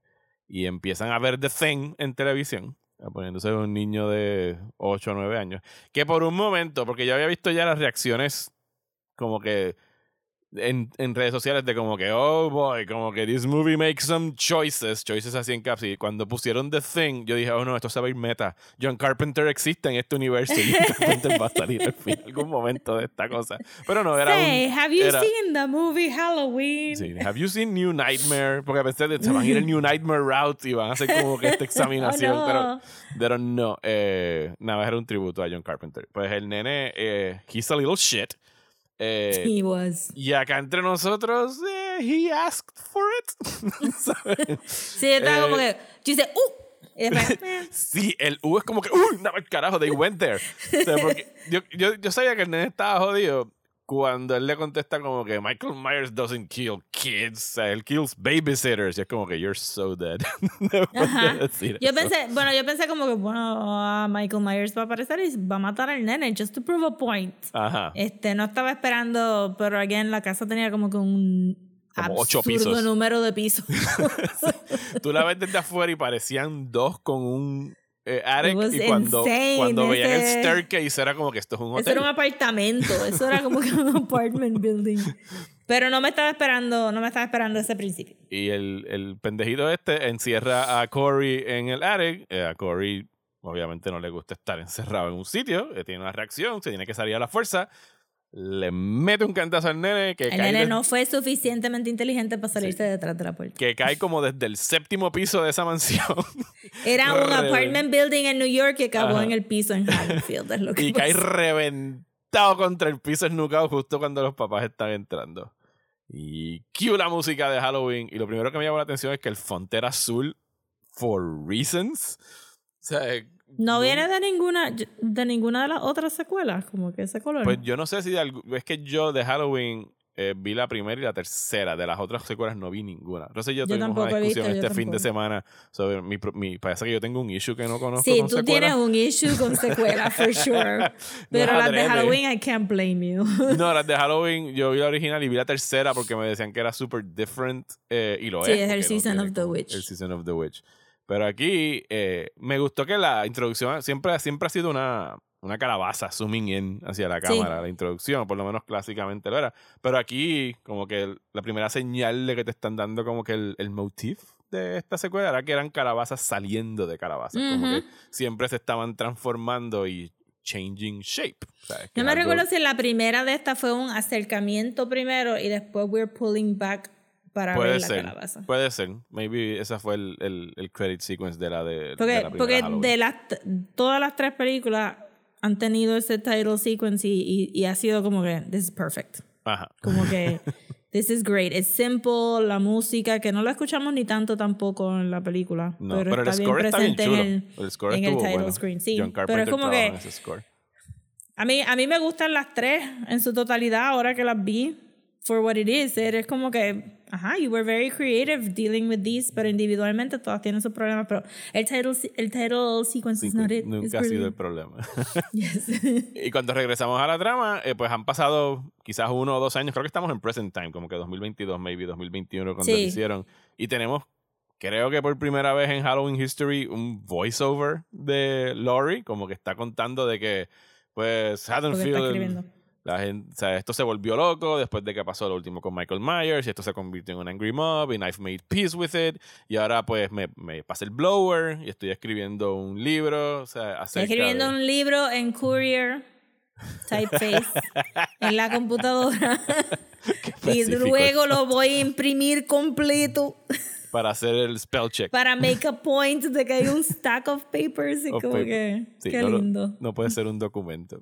y empiezan a ver The Thing en televisión, poniéndose un niño de 8 o 9 años, que por un momento, porque yo había visto ya las reacciones como que en, en redes sociales de como que, oh boy, como que this movie makes some choices, choices así en caps. Y cuando pusieron The Thing, yo dije, oh no, esto se va a ir meta. John Carpenter existe en este universo y John Carpenter va a salir al fin, algún momento de esta cosa. Pero no, era Say, un... have you era- seen the movie Halloween? Sí, have you seen New Nightmare? Porque pensé se van a ir el New Nightmare route y van a hacer como que esta examinación, Oh, pero no. pero no, eh, nada, era un tributo a John Carpenter. Pues el nene, eh, he's a little shit. Eh, He was. y acá entre nosotros, eh, he asked for it. ¿Sabes? Sí, yo estaba Eh, como que. Yo hice, ¡uh! Sí, el U es como que, uy, no, carajo, they went there. O sea, porque yo, yo, yo sabía que el nene estaba jodido cuando él le contesta como que Michael Myers doesn't kill kids, él kills babysitters. Y es como que, you're so dead. De Yo pensé, bueno, yo pensé como que, bueno, ah, Michael Myers va a aparecer y va a matar al nene, just to prove a point. Ajá. Este, no estaba esperando, pero again, la casa tenía como que un Como ocho pisos. número de pisos. Tú la ves desde afuera y parecían dos con un eh, y cuando, cuando veían el staircase era como que esto es un Eso hotel. era un apartamento, eso era como que un apartment building. Pero no me estaba esperando, no me estaba esperando ese principio. Y el, el pendejito este encierra a Corey en el attic. Eh, a Corey obviamente no le gusta estar encerrado en un sitio. eh, tiene una reacción, se tiene que salir a la fuerza. Le mete un cantazo al nene que El cae, nene no fue suficientemente inteligente para salirse detrás de la puerta. que cae como desde el séptimo piso de esa mansión. Era un apartment building en New York que acabó Ajá. en el piso en Haddonfield. Es lo que y cae reventado contra el piso esnucado justo cuando los papás están entrando. Y cue la música de Halloween. Y lo primero que me llamó la atención es que el font era azul for reasons. O sea, No viene de ninguna, de ninguna de las otras secuelas, como que ese color. Pues yo no sé si de es que yo de Halloween eh, vi la primera y la tercera. De las otras secuelas no vi ninguna. Entonces yo tuvimos tampoco una visto, discusión yo este fin de semana sobre mi, mi... Parece que yo tengo un issue que no conozco Sí, con tú secuelas. tienes un issue con secuelas, for sure. Pero las de. Halloween, I can't blame you. No, las de Halloween, yo vi la original y vi la tercera porque me decían que era super different eh, y lo Sí, es. es el no Season of the Witch. El Season of the Witch. Pero aquí eh, me gustó que la introducción siempre, siempre ha sido una, una calabaza zooming in hacia la Sí. cámara, la introducción, por lo menos clásicamente lo era. Pero aquí, como que la primera señal de que te están dando como que el, el motif de esta secuela era que eran calabazas saliendo de calabazas. Como que siempre se estaban transformando y changing shape. ¿sabes? Que No me es algo- recuerdo si la primera de estas fue un acercamiento primero y después we're pulling back para Puede ver la ser, calabaza. puede ser. Maybe esa fue el, el, el credit sequence de la de, de Porque, la primera porque de las todas las tres películas han tenido ese title sequence y, y, y ha sido como que this is perfect. Ajá. Como que this is great. Es simple, la música, que no la escuchamos ni tanto tampoco en la película. No, pero, pero, el está bien score está bien presente chulo. en el, el score en el title bueno. screen. Sí, John pero es como que a mí, a mí me gustan las tres en su totalidad ahora que las vi. For what it is. Es como que, ajá, you were very creative dealing with these, pero individualmente todas tienen sus problemas. Pero el title, el title sequence is not it. Nunca ha sido el problema. Yes. y cuando regresamos a la trama, eh, pues han pasado quizás uno o dos años. Creo que estamos en present time, como que 2022, maybe 2021, cuando lo Sí. hicieron. Y tenemos, creo que por primera vez en Halloween History, un voiceover de Laurie, como que está contando de que, pues, Haddonfield. La gente, o sea, esto se volvió loco después de que pasó lo último con Michael Myers y esto se convirtió en un angry mob y I've made peace with it. Y ahora pues me, me pasé el blower y estoy escribiendo un libro, o sea, Estoy escribiendo de- un libro en Courier, typeface, en la computadora. y luego lo voy a imprimir completo para hacer el spell check. para make a point de que hay un stack of papers y Of como paper. que Sí, qué no, lindo. No, puede ser un documento.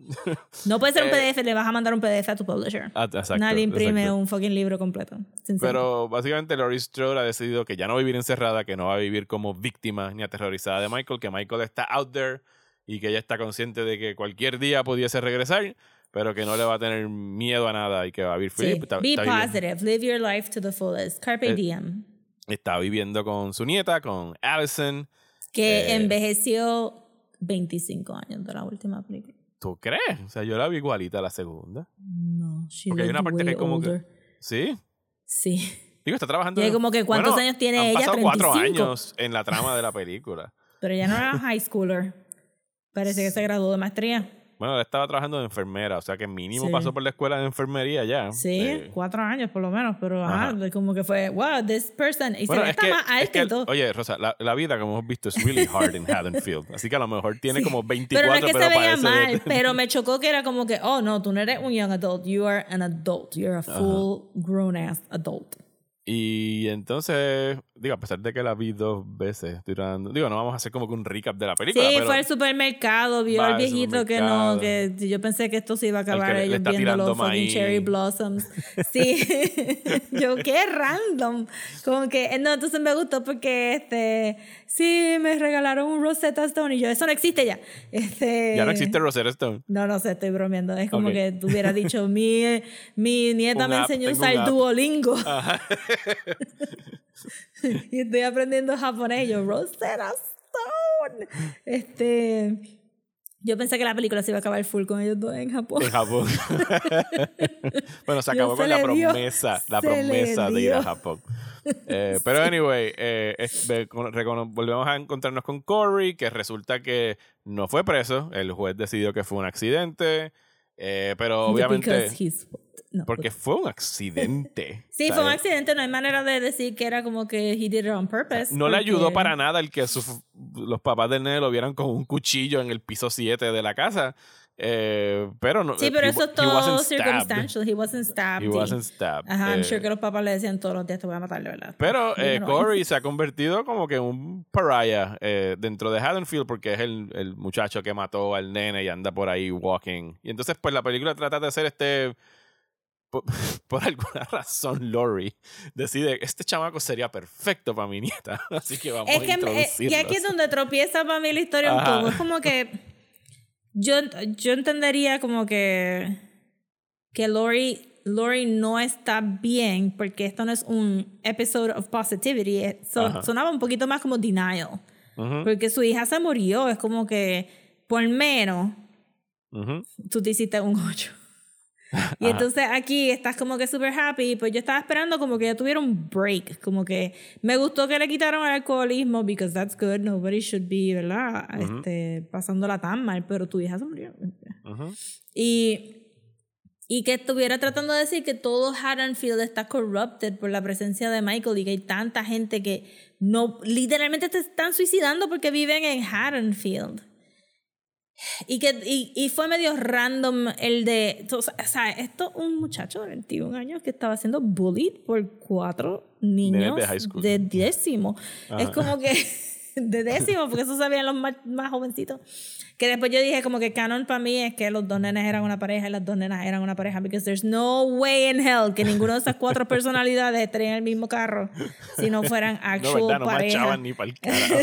No puede ser un Eh, PDF, le vas a mandar un PDF a tu publisher. Ah, exacto, Nadie imprime exacto. un fucking libro completo. Pero básicamente Laurie Strode ha decidido que ya no va a vivir encerrada, que no va a vivir como víctima ni aterrorizada de Michael, que Michael está out there y que ella está consciente de que cualquier día pudiese regresar, pero que no le va a tener miedo a nada y que va a vivir feliz. Be positive, live your life to the fullest. Carpe Eh, diem. Está viviendo con su nieta, con Allison. Que eh, envejeció 25 años de la última película. ¿Tú crees? O sea, yo la vi igualita a la segunda. No, she Porque hay una parte que hay como que-. Sí. Sí. Digo, está trabajando. Y como que, ¿cuántos Bueno, años tiene han ella? pasado cuatro 35. años en la trama de la película. Pero ella no era high schooler. Parece que se graduó de maestría. Bueno, él estaba trabajando de enfermera, o sea que mínimo Sí. pasó por la escuela de enfermería ya. Sí, Eh, cuatro años por lo menos, pero ajá, Ajá. como que fue, wow, this person. Y Bueno, se es que, más es alta que- y todo. oye, Rosa, la, la vida, como hemos visto, es really hard in Haddonfield. Así que a lo mejor tiene Sí. como pero 24, no es que se veía parece de- mal, pero me chocó que era como que, oh no, tú no eres un young adult, you are an adult, you're a full grown ass adult. Y entonces, digo, a pesar de que la vi dos veces, tratando- digo, no vamos a hacer como que un recap de la película. Sí, pero fue al supermercado, vio al viejito que no, que yo pensé que esto se iba a acabar ellos viendo los fucking cherry blossoms. Sí, yo qué random. Como que, no, entonces me gustó porque, este, sí, me regalaron un Rosetta Stone y yo, eso no existe ya. Este, ya no existe Rosetta Stone. No, no sé, estoy bromeando. Es como que tú hubieras dicho, mi, mi nieta Un me app, enseñó a usar. Duolingo. Ajá. y estoy aprendiendo japonés. Yo, Rosetta Stone. Este. Yo pensé que la película se iba a acabar full con ellos dos en Japón. en Japón. bueno, se acabó se con la dio, promesa, la promesa de ir a. Japón. Eh, pero anyway, eh, es- volvemos a encontrarnos con Corey, que resulta que no fue preso. El juez decidió que fue un accidente. Eh, pero obviamente, no, porque fue un accidente. Sí, sea, fue un accidente. No hay manera de decir que era como que he did it on purpose. No le ayudó porque- para nada el que sus- los papás del nene lo vieran con un cuchillo en el piso 7 de la casa. Eh, pero no. Sí, pero he- eso es he todo wasn't stabbed. circumstantial. He wasn't stabbed. He wasn't stabbed. Ajá, I'm Eh, sure que los papás le decían todos los días te voy a matar, verdad. Pero eh, no. Corey se ha convertido como que un pariah eh, dentro de Haddonfield porque es el, el muchacho que mató al nene y anda por ahí walking. Y entonces, pues la película trata de hacer este. Por, por alguna razón, Lori decide este chamaco sería perfecto para mi nieta. Así que vamos Es a que, eh, introducirlo. y aquí es donde tropieza para mí la historia un Ajá. poco. Es como que yo, yo entendería como que que Lori Lori no está bien porque esto no es un episode of positivity. eh, so- sonaba un poquito más como denial. Porque su hija se murió. Es como que, por menos, ujú. tú te hiciste un 8. Y entonces aquí estás como que super happy. Pues yo estaba esperando como que ya tuviera un break. Como que me gustó que le quitaron el alcoholismo, because that's good. Nobody should be, ¿verdad? este, pasándola tan mal. Pero tu hija se murió. Ujú. Y, y que estuviera tratando de decir que todo Haddonfield está corrupted por la presencia de Michael y que hay tanta gente que no literalmente te están suicidando porque viven en Haddonfield. Y que y, y fue medio random el de. O sea, esto un muchacho de 21 años que estaba siendo bullied por cuatro niños de de décimo. Es Ajá. como que. De décimo, porque eso sabían los más, más jovencitos. Que después yo dije, como que canon para mí es que los dos nenes eran una pareja y las dos nenas eran una pareja. Because there's no way in hell que ninguno de esas cuatro personalidades estaría en el mismo carro si no fueran No, actual verdad, no pareja. machaban ni para el carajo.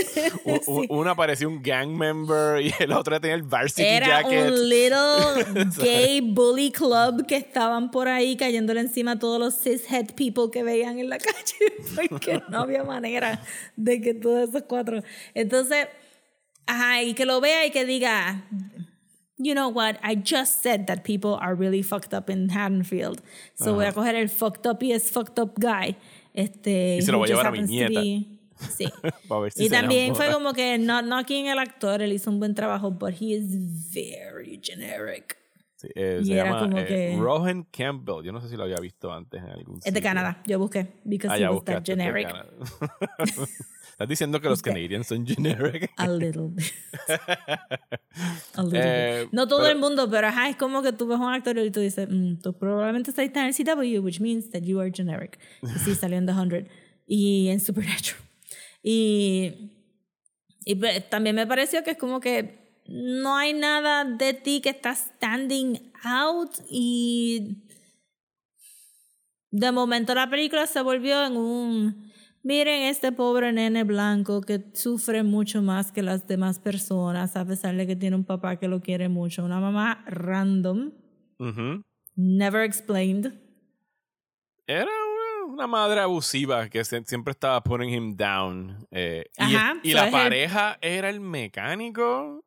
U- Una parecía un gang member y el otro tenía el varsity Era jacket. un little gay bully club que estaban por ahí cayéndole encima a todos los cishead people que veían en la calle porque no había manera de que todos esos cuatro. Entonces, ajá, y que lo vea y que diga, you know what, I just said that people are really fucked up in Haddonfield. So voy a coger el fucked up y es fucked up guy. Este, Y se lo voy a llevar a mi nieta. be- Sí. Si Y también fue como que no, no aquí en el actor, él hizo un buen trabajo, but he is very generic. Sí, eh, y se era llama como eh, que- Rohan Campbell. Yo no sé si lo había visto antes en algún Es de. Canadá, yo busqué, because Ah, he ya was that generic. Estás diciendo que los Canadians son generic. A little bit. A little Eh, bit. No todo pero- el mundo, pero ajá, es como que tú ves un actor y tú dices, mm, tú probablemente estás en el CW, which means that you are generic. Y sí, salió en The 100 y en Supernatural. Y, y pues, también me pareció que es como que no hay nada de ti que está standing out y de momento la película se volvió en un miren este pobre nene blanco que sufre mucho más que las demás personas a pesar de que tiene un papá que lo quiere mucho una mamá random never explained Era una, madre abusiva que siempre estaba putting him down. eh, Ajá, y la pareja era el mecánico.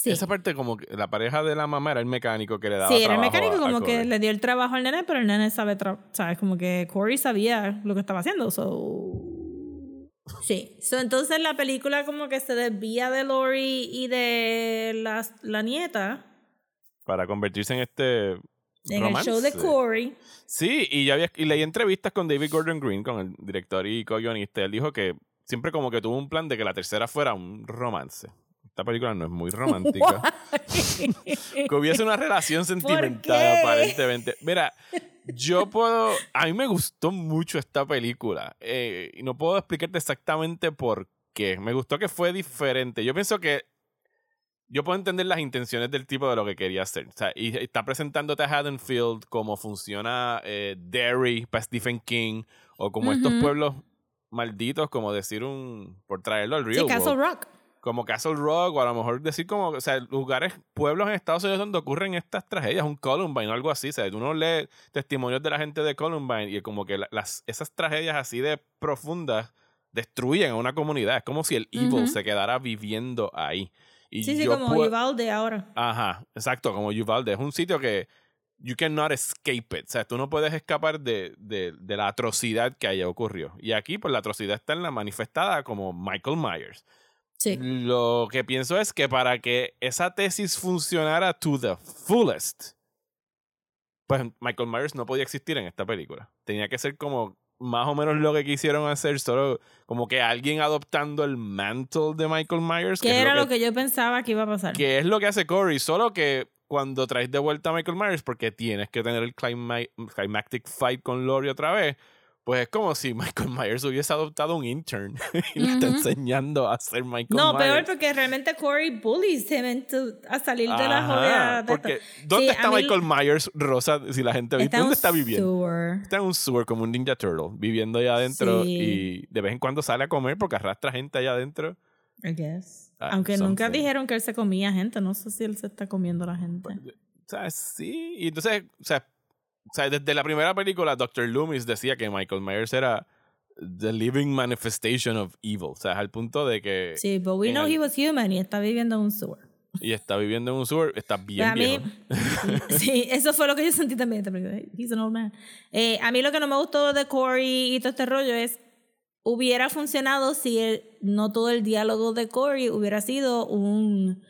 Sí Esa parte como que la pareja de la mamá era el mecánico que le daba Sí, era el trabajo mecánico a- a como que le dio el trabajo al nene, pero el nene sabe, tra- sabes, como que Corey sabía lo que estaba haciendo, so... Sí, so, entonces la película como que se desvía de Lori y de la, la nieta Para convertirse en este en romance. el show de Corey. Sí, y ya había, y leí entrevistas con David Gordon Green, con el director y co-guionista. Él dijo que siempre como que tuvo un plan de que la tercera fuera un romance. Esta película no es muy romántica. que hubiese una relación sentimental, aparentemente. Mira, yo puedo. A mí me gustó mucho esta película. eh, y no puedo explicarte exactamente por qué. Me gustó que fue diferente. Yo pienso que. Yo puedo entender las intenciones del tipo de lo que quería hacer. O sea, y está presentándote a Haddonfield como funciona eh, Derry para Stephen King o como estos pueblos malditos, como decir un. por traerlo al real Sí, Castle Rock. Como Castle Rock o a lo mejor decir como, o sea, lugares, pueblos en Estados Unidos donde ocurren estas tragedias, un Columbine o algo así, o sea, uno lee testimonios de la gente de Columbine y como que la- las, esas tragedias así de profundas destruyen a una comunidad, es como si el evil Ujú. se quedara viviendo ahí. Y Sí, sí, yo como Uvalde ahora. Ajá, exacto, como Uvalde. Es un sitio que you cannot escape it. O sea, tú no puedes escapar de, de, de la atrocidad que allá ocurrió. Y aquí, pues la atrocidad está en la manifestada como Michael Myers. Sí. Lo que pienso es que para que esa tesis funcionara to the fullest, pues Michael Myers no podía existir en esta película. Tenía que ser como más o menos lo que quisieron hacer, solo como que alguien adoptando el mantle de Michael Myers. ¿Qué es era lo que yo pensaba que iba a pasar? que es lo que hace Corey, solo que cuando traes de vuelta a Michael Myers, porque tienes que tener el clima- climactic fight con Lori otra vez, pues es como si Michael Myers hubiese adoptado un intern y le está enseñando a ser Michael No, Myers. peor porque realmente Corey bullies him into- a salir de la Ajá, jodida. porque. ¿dónde Sí, está mí- Michael Myers, Rosa? Si la gente Está ¿dónde está viviendo? sewer. Está en un sewer como un Ninja Turtle, viviendo allá adentro Sí. y de vez en cuando sale a comer porque arrastra gente allá adentro. I guess. Ah, Aunque nunca something. dijeron que él se comía gente. No sé si él se está comiendo a la gente. O sea, sí. Y entonces, o sea, o sea, desde la primera película, Dr. Loomis decía que Michael Myers era the living manifestation of evil. O sea, al punto de que. Sí, but we know el- he was human y está viviendo en un sewer. Y está viviendo en un sewer, está bien a mí, viejo. sí, eso fue lo que yo sentí también. He's an old man. Eh, a mí lo que no me gustó de Corey y todo este rollo es hubiera funcionado si el- no todo el diálogo de Corey hubiera sido un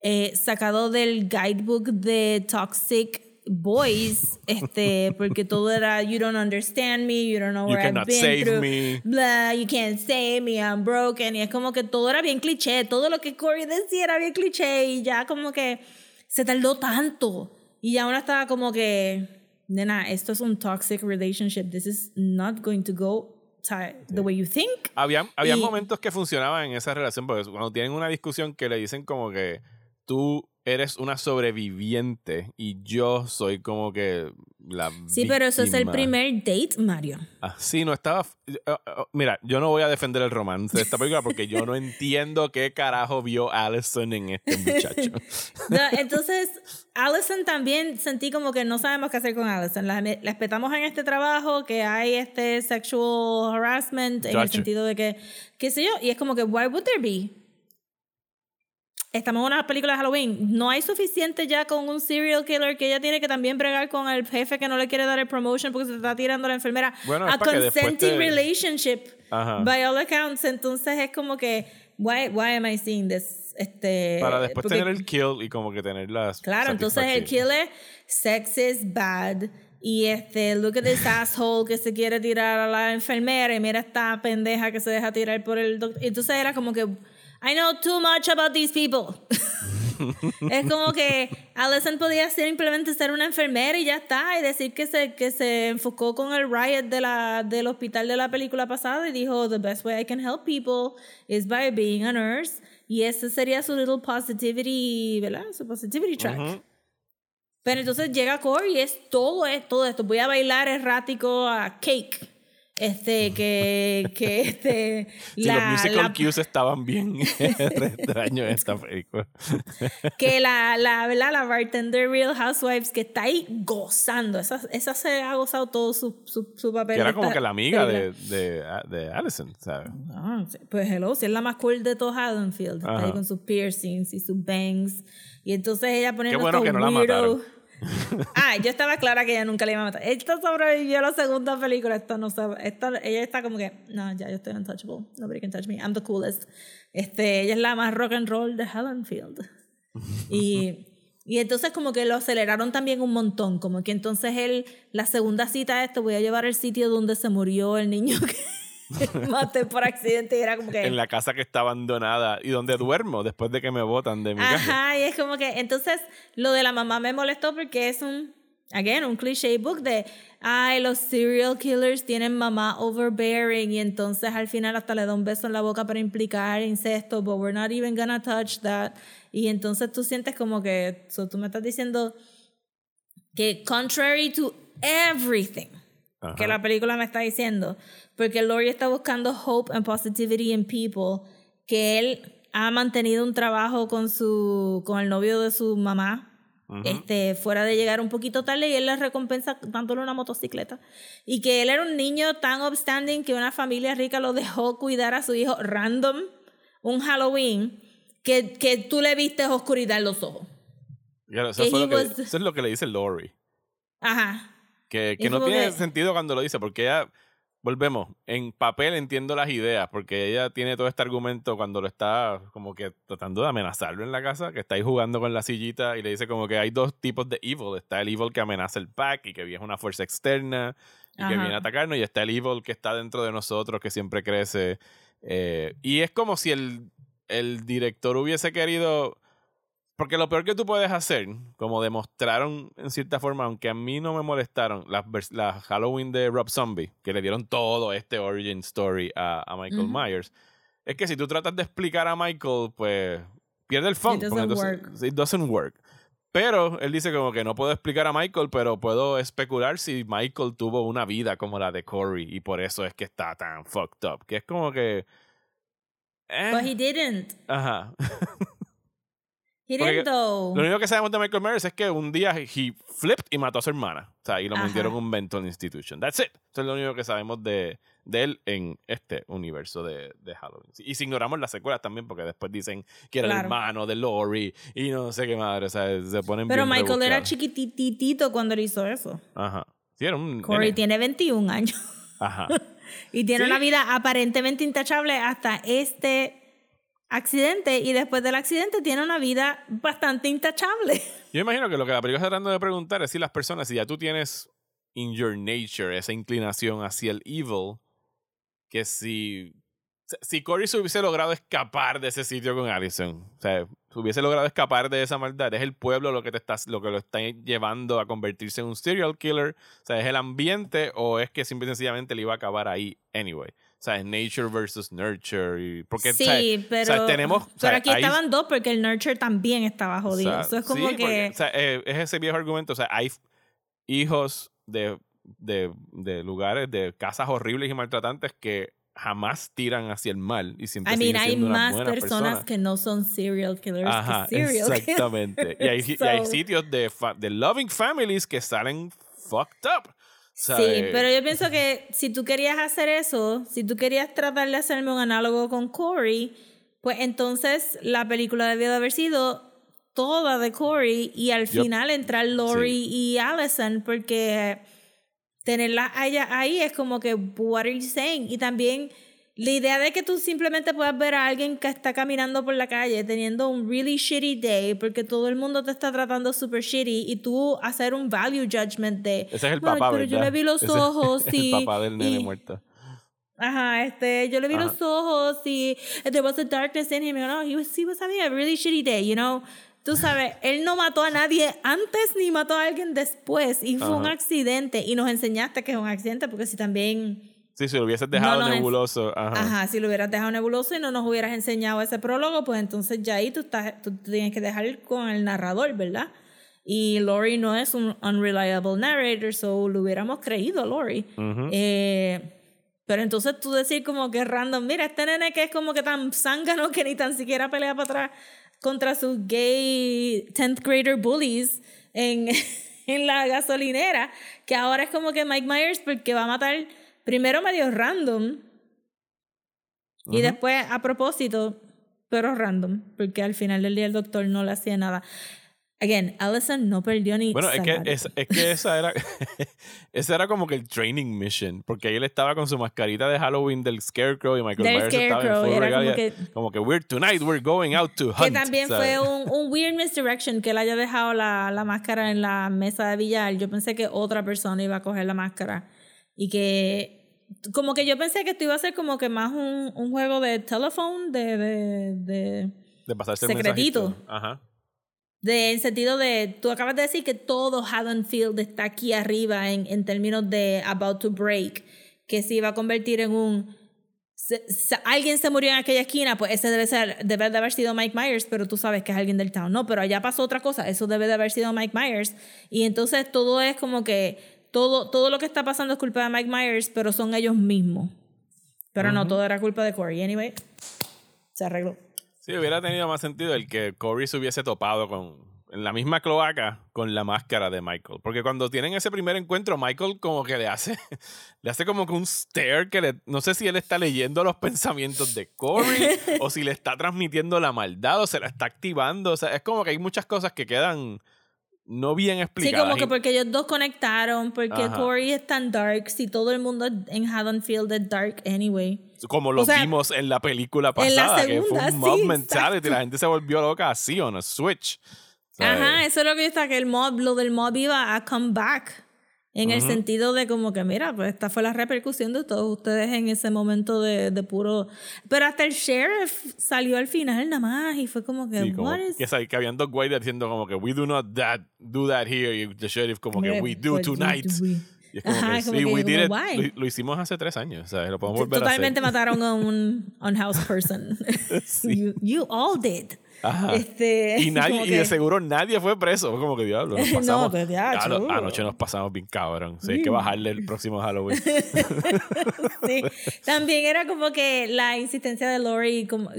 eh, sacado del guidebook de Toxic Boys, este, porque todo era you don't understand me, you don't know You where I've cannot been save through, me. blah, you can't save me, I'm broken, y es como que todo era bien cliché, todo lo que Corey decía era bien cliché y ya como que se tardó tanto y ya uno estaba como que, nena, esto es un toxic relationship, this is not going to go the way you think. Había, había Y- momentos que funcionaban en esa relación, porque cuando tienen una discusión que le dicen como que tú eres una sobreviviente y yo soy como que la Sí, pero eso es el víctima. primer date, Mario. Ah, sí, no estaba. eh, eh, mira, yo no voy a defender el romance de esta película porque yo no entiendo qué carajo vio Allison en este muchacho. No, entonces, Allison también sentí como que no sabemos qué hacer con Allison. La, la respetamos en este trabajo, que hay este sexual harassment, en el Gotcha. sentido de que, qué sé yo, y es como que, why would there be? Estamos en una película de Halloween. No hay suficiente ya con un serial killer que ella tiene que también bregar con el jefe que no le quiere dar el promotion porque se está tirando a la enfermera. Bueno, a consenting te- relationship, Ajá. by all accounts. Entonces es como que, why, why am I seeing this? Este, Para después porque- tener el kill y como que tener las. Claro, entonces el killer, sex is bad. Y este, look at this asshole que se quiere tirar a la enfermera y mira esta pendeja que se deja tirar por el doctor. Entonces era como que, I know too much about these people. es como que Allison podía simplemente ser una enfermera y ya está. Y decir que se, que se enfocó con el riot de la, del hospital de la película pasada y dijo, the best way I can help people is by being a nurse. Y ese sería su little positivity, ¿verdad? Su positivity track. Ujú. Pero entonces llega Corey y es todo, es todo esto. Voy a bailar errático a Cake. Este, que, que este, Sí, los musical la- cues estaban bien extraños en esta película. que la, la, ¿verdad? la bartender Real Housewives que está ahí gozando. Esa, esa se ha gozado todo su, su, su papel. Que era como que la amiga de, de, de Allison, ¿sabes? Ah, pues hello, si es la más cool de todo Haddonfield. Está ahí con sus piercings y sus bangs. Y entonces ella poniendo bueno estos que no la weirdo- mataron. ah, yo estaba clara que ella nunca le iba a matar. Esta sobrevivió a la segunda película. Esta no sabe. Esta, ella está como que, no, ya yo estoy untouchable. Nobody can touch me. I'm the coolest. Este, ella es la más rock and roll de Haddonfield. Y, y entonces como que lo aceleraron también un montón. Como que entonces él, la segunda cita es, te voy a llevar al sitio donde se murió el niño que maté por accidente. Y era como que... En la casa que está abandonada y donde duermo después de que me botan de mi casa. Ajá, y es como que, entonces, lo de la mamá me molestó porque es un, again, un cliché book de, ay, los serial killers tienen mamá overbearing y entonces al final hasta le da un beso en la boca para implicar incesto, but we're not even gonna touch that. Y entonces tú sientes como que, so tú me estás diciendo que contrary to everything Ajá. que la película me está diciendo, porque Laurie está buscando hope and positivity in people, que él ha mantenido un trabajo con su con el novio de su mamá, este fuera de llegar un poquito tarde y él le recompensa dándole una motocicleta y que él era un niño tan upstanding que una familia rica lo dejó cuidar a su hijo random un Halloween que, que tú le viste oscuridad en los ojos. Eso, lo que, was- eso es lo que le dice Lori. Ajá. Que, no tiene que- sentido cuando lo dice, porque ella, volvemos, en papel entiendo las ideas, porque ella tiene todo este argumento cuando lo está como que tratando de amenazarlo en la casa, que está ahí jugando con la sillita y le dice como que hay dos tipos de evil. Está el evil que amenaza el pack y que es una fuerza externa y que viene a atacarnos, y está el evil que está dentro de nosotros, que siempre crece. Eh, y es como si el, el director hubiese querido... Porque lo peor que tú puedes hacer, como demostraron en cierta forma, aunque a mí no me molestaron, las, las Halloween de Rob Zombie, que le dieron todo este origin story a, a Michael. Myers, es que si tú tratas de explicar a Michael, pues pierde el fun. It doesn't entonces- work. It doesn't work. Pero él dice como que no puedo explicar a Michael, pero puedo especular si Michael tuvo una vida como la de Corey y por eso es que está tan fucked up. Que es como que... eh, But he didn't. Ajá. Lo único que sabemos de Michael Myers es que un día he flipped y mató a su hermana. O sea, y lo Ajá. metieron en un mental institution. That's it. Eso es lo único que sabemos de, de él en este universo de, de Halloween. Y si ignoramos las secuelas también, porque después dicen que era el hermano de Laurie y no sé qué madre. O sea, se ponen Pero bien Michael era chiquititito cuando él hizo eso. Ajá. Sí, era un. Corey nene. tiene 21 años. Ajá. Y tiene Sí. una vida aparentemente intachable hasta este accidente. Y después del accidente tiene una vida bastante intachable. Yo imagino que lo que la película está tratando de preguntar es si las personas, si ya tú tienes in your nature esa inclinación hacia el evil, que si, si Corey se hubiese logrado escapar de ese sitio con Allison, o sea, se hubiese logrado escapar de esa maldad, es el pueblo lo que te estás, lo que lo está llevando a convertirse en un serial killer, o sea, es el ambiente o es que simple y sencillamente le iba a acabar ahí anyway. O sea, es nature versus nurture. Y, porque, sí, pero, tenemos, pero aquí ahí- estaban dos porque el Nurture también estaba jodido. Eso es como sí, que... porque, eh, es ese viejo argumento. O sea, hay hijos de, de, de lugares, de casas horribles y maltratantes que jamás tiran hacia el mal y siempre I mean, hay más personas que no son serial killers Ajá, que serial exactamente. Y hay, killers. y hay So- sitios de, fa- de loving families que salen fucked up. Sí, pero yo pienso que si tú querías hacer eso, si tú querías tratar de hacerme un análogo con Corey, pues entonces la película debió de haber sido toda de Corey y al final entrar Lori y Allison porque tenerla a ella ahí es como que what are you saying y también la idea de que tú simplemente puedas ver a alguien que está caminando por la calle teniendo un really shitty day porque todo el mundo te está tratando super shitty y tú hacer un value judgment de ese es el "Bueno, papá, pero yo le vi los Ese- ojos y El papá del nene y- muerto. Ajá, este, yo le vi Ajá. los ojos y there was a darkness in him. You know, he was, he was having a really shitty day, you know. Tú sabes, él no mató a nadie antes ni mató a alguien después y fue un Ajá. accidente y nos enseñaste que es un accidente porque si también, Sí, si lo hubieses dejado no, nebuloso. Ajá. ajá, si lo hubieras dejado nebuloso y no nos hubieras enseñado ese prólogo, pues entonces ya ahí tú, estás, tú tienes que dejar con el narrador, ¿verdad? Y Lori no es un unreliable narrator, so lo hubiéramos creído a Lori. Ujú. Eh, pero entonces tú decir como que random, mira, este nene que es como que tan zángano que ni tan siquiera pelea para atrás contra sus gay 10th grader bullies en, en la gasolinera, que ahora es como que Mike Myers porque va a matar primero medio random y después a propósito, pero random, porque al final del día el doctor no le hacía nada. Again, Allison no perdió ni Bueno, es que, es, es que esa era esa era como que el training mission, porque ahí él estaba con su mascarita de Halloween del Scarecrow y Michael Myers estaba en full era como que- como que we're tonight we're going out to hunt. Que también ¿sabes? fue un, un weird misdirection que él haya dejado la, la máscara en la mesa de billar. Yo pensé que otra persona iba a coger la máscara. Y que. Como que yo pensé que esto iba a ser como que más un, un juego de telephone, de. de, de de pasarse el secretito. Ajá. de, en sentido de, tú acabas de decir que todo Haddonfield está aquí arriba en, en términos de about to break, que se iba a convertir en un, se- se- alguien se murió en aquella esquina, pues ese debe, ser, debe de haber sido Mike Myers, pero tú sabes que es alguien del town. No, pero allá pasó otra cosa, eso debe de haber sido Mike Myers. Y entonces todo es como que, todo, todo lo que está pasando es culpa de Mike Myers, pero son ellos mismos. Pero no, todo era culpa de Corey. Anyway, se arregló. Sí, hubiera tenido más sentido el que Corey se hubiese topado con en la misma cloaca con la máscara de Michael. Porque cuando tienen ese primer encuentro, Michael como que le hace, le hace como que un stare que le, no sé si él está leyendo los pensamientos de Corey o si le está transmitiendo la maldad o se la está activando. O sea, es como que hay muchas cosas que quedan no bien Sí, explicadas. como que porque ellos dos conectaron, porque Ajá. Corey es tan dark, si todo el mundo en Haddonfield es dark anyway. como lo o sea, vimos en la película la pasada, que fue un mob sí, mentality. exacto. La gente se volvió loca así, on a switch. ¿sabes? Ajá, eso es lo que yo estaba, que el mob, lo del mob iba a come back. En el Ujú. sentido de como que, mira, pues esta fue la repercusión de todos ustedes en ese momento de, de puro... Pero hasta el sheriff salió al final nada más y fue como que, Sí, como what is... que, que habían dos guardias diciendo como que we do not that, do that here y the sheriff como que we do what tonight. Y es como Ajá, que como sí, que, we did it. Lo, lo hicimos hace tres años, ¿sabes? Lo podemos volver Totalmente a hacer. mataron a un unhoused person. Sí. you, you all did. Ajá. Este, Y, nadie, y de que- seguro nadie fue preso. Como que diablo. Nos No, pasamos, pues, diacho. Diablo, anoche nos pasamos bien cabrón. Sí, hay que bajarle el próximo Halloween. Sí. También era como que la insistencia de Lori, como,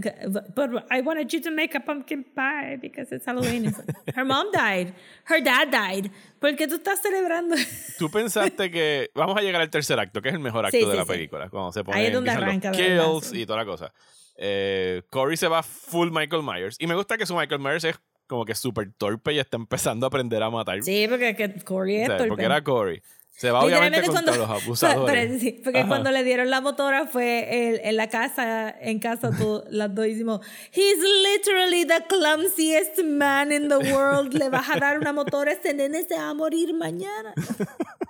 but I wanted you to make a pumpkin pie because it's Halloween. Her mom died. Her dad died. ¿Por qué tú estás celebrando? Tú pensaste que. Vamos a llegar al tercer acto, que es el mejor acto Sí, de sí, la película. Cuando se pone Ahí es donde arranca, los de verdad, kills y toda la cosa. Eh, Corey se va full Michael Myers. Y me gusta que su Michael Myers es como que súper torpe y está empezando a aprender a matar. Sí, porque que Corey O es sea, torpe. porque era Corey. Se va obviamente contra cuando, los abusadores. Pero- sí, porque Ajá. cuando le dieron la motora fue el- en la casa, en casa tú, las dos hicimos, he's literally the clumsiest man in the world. Le vas a dar una motora, este nene se va a morir mañana.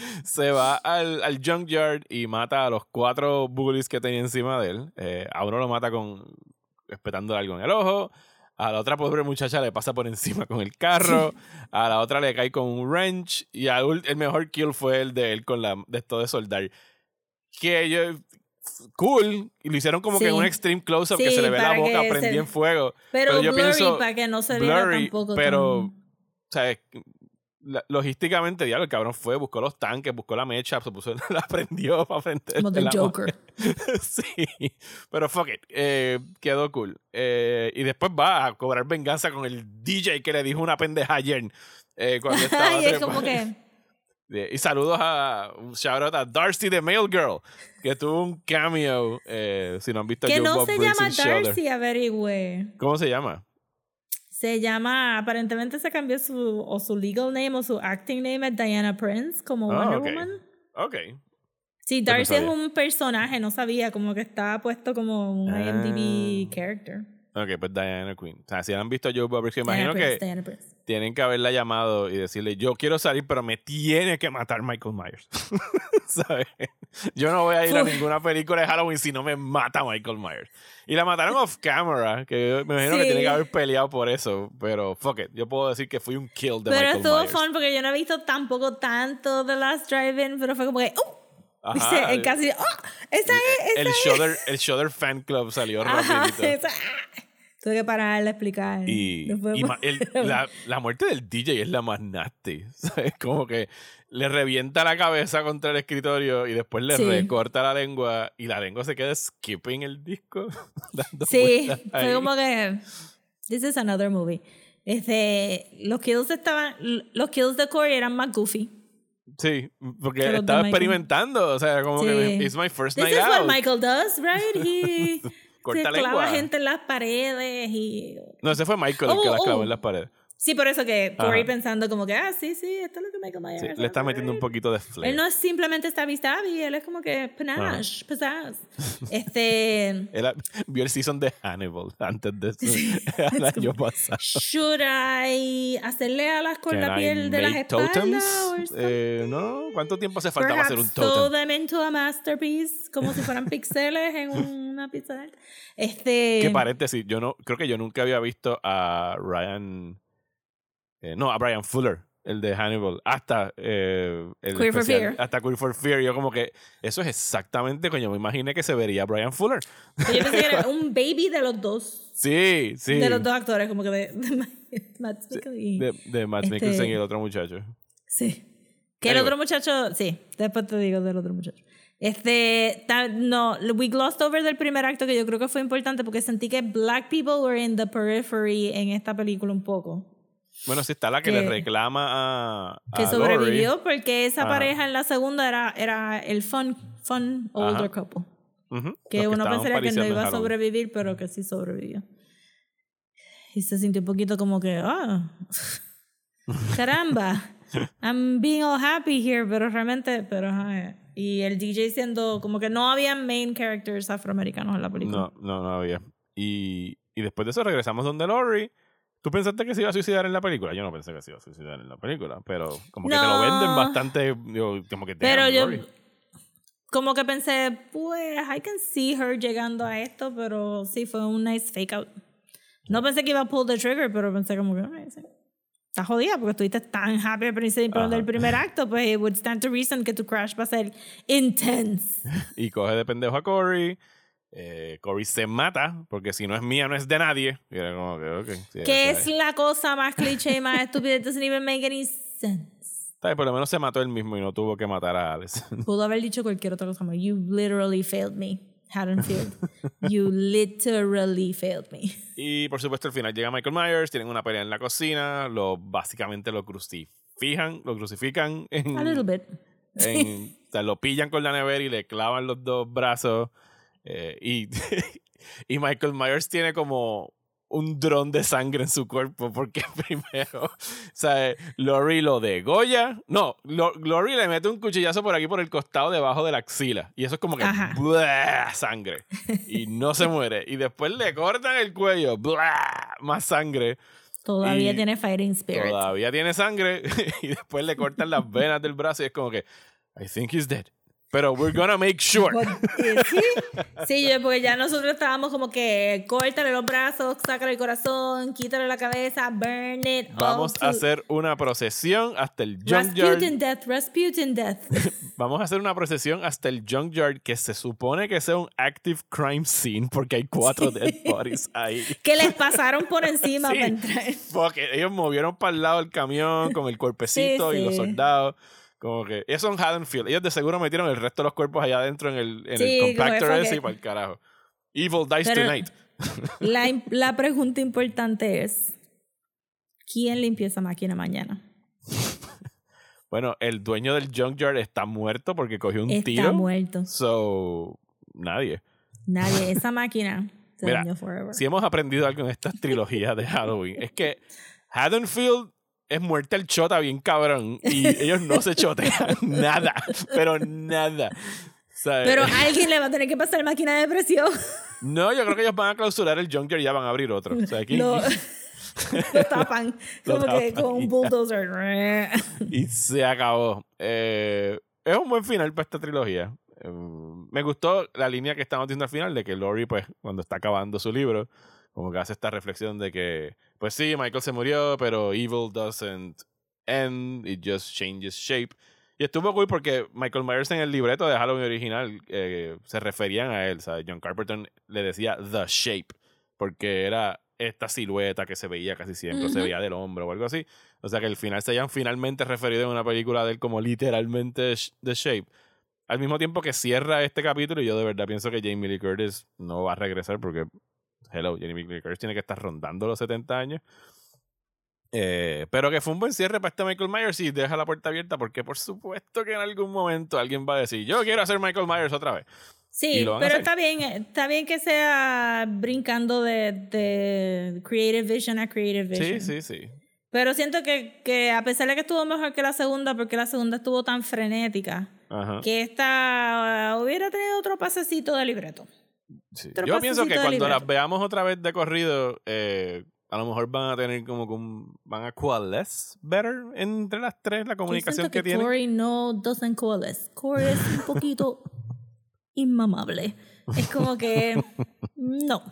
se va al, al junkyard y mata a los cuatro bullies que tenía encima de él. Eh, a uno lo mata con espetándole algo en el ojo. A la otra pobre muchacha le pasa por encima con el carro. A la otra le cae con un wrench. Y el mejor kill fue el de él con la de esto de soldar. Que yo. Cool. Y lo hicieron como que en un extreme close-up que Sí, se le ve la boca que se- en fuego. Pero, yo blurry pienso- para que no se blurry, tampoco. pero o sea, la- logísticamente, diablo, el cabrón fue, buscó los tanques, buscó la mecha, se puso, la prendió para frente. Como The Joker. sí, pero fuck it, eh, quedó cool. Eh, y después va a cobrar venganza con el DJ que le dijo una pendeja ayer. eh, cuando estaba y es como que. Y saludos a un shout out a Darcy the Mail Girl, que tuvo un cameo. eh, si no han visto Que no Bob se Briggs llama. Darcy, averigüe. ¿Cómo se llama? Se llama, aparentemente se cambió su, o su legal name o su acting name es Diana Prince, como Ah, Wonder ok. Woman. Ok. Sí, no Darcy es un personaje, no sabía, como que estaba puesto como un Ah. IMDb character. Ok, pues Diana Queen. O sea, si han visto a Joe Diana imagino que tienen que haberla llamado y decirle, yo quiero salir, pero me tiene que matar Michael Myers. ¿Sabes? Yo no voy a ir a ninguna película de Halloween si no me mata Michael Myers. Y la mataron off camera, que me imagino que tiene que haber peleado por eso, pero fuck it, yo puedo decir que fui un kill de Pero Michael estuvo Myers. fun porque yo no he visto tampoco tanto The Last Drive-In, pero fue como que, ¡oh! Ajá, en casi, ¡oh! Esa es, esa el es. Shudder, el Shudder fan club salió Ajá, rapidito. esa, ah. Tuve que pararle a explicar. Y, y el- la, la muerte del DJ es la más nasty. ¿sabes? Como que le revienta la cabeza contra el escritorio y después le Sí. recorta la lengua y la lengua se queda skipping el disco. dando Sí, fue como que. This is another movie. Este, los kills estaban. Los kills de Corey eran más goofy. Sí, porque estaba experimentando. O sea, como Sí. que it's my first This night is out. what Michael does, right? He se clava gente en las paredes y. No, ese fue Michael el que Oh, la clavó oh. en las paredes. Sí, por eso que Corey Ajá. pensando como que, ah, sí, sí, esto es lo que Michael Myers Sí, le está metiendo un poquito de flair. Él no es simplemente stabby stabby, él es como que panache, pizzazz. Este. Él vio el season de Hannibal antes de eso, el año pasado. Should I hacerle alas con la Can I piel de las espaldas? Eh, no, ¿cuánto tiempo hace falta para hacer un Perhaps throw totem? them into a masterpiece, como si fueran pixeles en una pizza. Este. Que paréntesis, yo no, creo que yo nunca había visto a Ryan, eh, no, a Brian Fuller, el de Hannibal, hasta eh, el Queer for especial- Fear. hasta Queer for Fear. Yo como que eso es exactamente coño, me imaginé que se vería Brian Fuller. Yo pensé que era un baby de los dos. Sí, sí. De los dos actores, como que de, de Matt Mikkelsen y- De, de Matt Este- Mikkelsen y el otro muchacho. Sí. Que el otro muchacho, sí, después te digo del otro muchacho. Este, no, we glossed over del primer acto que yo creo que fue importante porque sentí que black people were in the periphery en esta película un poco. Bueno, sí está la que, Que- le reclama a, Que a sobrevivió Lori. porque esa Ajá. pareja en la segunda era, era el fun, fun older Ajá. couple. Ujú, Que los uno pensaría que no iba a sobrevivir, pero que sí sobrevivió. Y se sintió un poquito como que, ah, caramba, I'm being all happy here, pero realmente, pero ajá. Y el DJ siendo como que no había main characters afroamericanos en la película. No, no, no había. Y, y después de eso regresamos donde Lori. ¿Tú pensaste que se iba a suicidar en la película? Yo no pensé que se iba a suicidar en la película, pero como que te lo No. venden bastante, digo, como que Pero damn, yo como que pensé, pues, I can see her llegando a esto, pero sí, fue un nice fake out. No pensé que iba a pull the trigger, pero pensé como que, "Alright, sí". Está jodida porque estuviste tan happy al principio del primer acto, pues it would stand to reason que tu crash va a ser intense. Y coge de pendejo a Corey. Eh, Corey se mata, porque si no es mía, no es de nadie. Y era como que, ok. sí, Que es la cosa más cliché y más estúpida. It doesn't even make any sense. Está bien, Por lo menos se mató él mismo y no tuvo que matar a Alex. Pudo haber dicho cualquier otra cosa you literally failed me, Haddonfield. you literally failed me. y por supuesto, al final llega Michael Myers, tienen una pelea en la cocina, lo, básicamente lo crucifican, lo crucifican en, A little bit. en- o sea, lo pillan con la nevera y le clavan los dos brazos. Eh, y, y Michael Myers tiene como un dron de sangre en su cuerpo porque primero, o sea, Lori lo degolla. No, Lo- Lori le mete un cuchillazo por aquí por el costado debajo de la axila. Y eso es como que sangre. Y no se muere. Y después le cortan el cuello. Más sangre. Todavía Y tiene fighting spirit. Todavía tiene sangre. y después le cortan las venas del brazo y es como que, I think he's dead. Pero we're gonna make sure. Eh, sí, sí, porque ya nosotros estábamos como que córtale los brazos, sácale el corazón, quítale la cabeza, burn it. Vamos a hacer una procesión hasta el junkyard. Rasputin death, Rasputin death. Vamos a hacer una procesión hasta el junkyard que se supone que sea un active crime scene porque hay cuatro dead bodies ahí. que les pasaron por encima Sí. para entrar. Porque ellos movieron para el lado el camión con el cuerpecito Sí, y los sí. soldados. Como que ellos son Haddonfield. Ellos de seguro metieron el resto de los cuerpos allá adentro en el, en Sí, el compactor ese y para el carajo. Evil dies Pero- tonight. La, la pregunta importante es, ¿quién limpió esa máquina mañana? Bueno, el dueño del junkyard está muerto porque cogió un Está tiro. muerto. So, nadie. Nadie, esa máquina se Mira, dañó forever. Si hemos aprendido algo en estas trilogías de Halloween, es que Haddonfield es muerte al chota bien cabrón y ellos no se chotean nada, pero nada. Sea, Pero alguien le va a tener que pasar máquina de presión. no, yo creo que ellos van a clausurar el junkyard y ya van a abrir otro. O sea, aquí, Lo, lo tapan. Lo Como que con un bulldozer. y se acabó. Eh, es un buen final para esta trilogía. Eh, me gustó la línea que estamos viendo al final de que Laurie, pues, cuando está acabando su libro, como que hace esta reflexión de que, pues sí, Michael se murió, pero evil doesn't end, it just changes shape. Y estuvo cool porque Michael Myers en el libreto de Halloween original eh, se referían a él. Sea, John Carpenter le decía The Shape, porque era esta silueta que se veía casi siempre, se veía del hombro o algo así. O sea que al final se hayan finalmente referido en una película de él como literalmente The Shape. Al mismo tiempo que cierra este capítulo, y yo de verdad pienso que Jamie Lee Curtis no va a regresar porque, hello, Jamie Lee Curtis tiene que estar rondando los 70 años. Eh, pero que fue un buen cierre para este Michael Myers y deja la puerta abierta porque por supuesto que en algún momento alguien va a decir, yo quiero hacer Michael Myers otra vez. Sí, pero está bien, está bien que sea brincando de, de Creative Vision a Creative Vision. Sí, sí, sí. Pero siento que, que a pesar de que estuvo mejor que la segunda, porque la segunda estuvo tan frenética, Ajá. que esta uh, hubiera tenido otro pasecito de libreto. Sí. Yo pienso que cuando las veamos otra vez de corrido, eh, a lo mejor van a tener como que un, van a coalesce better entre las tres, la comunicación que, que, tienen. Corey no doesn't coalesce. Corey es un poquito inmamable. Es como que no.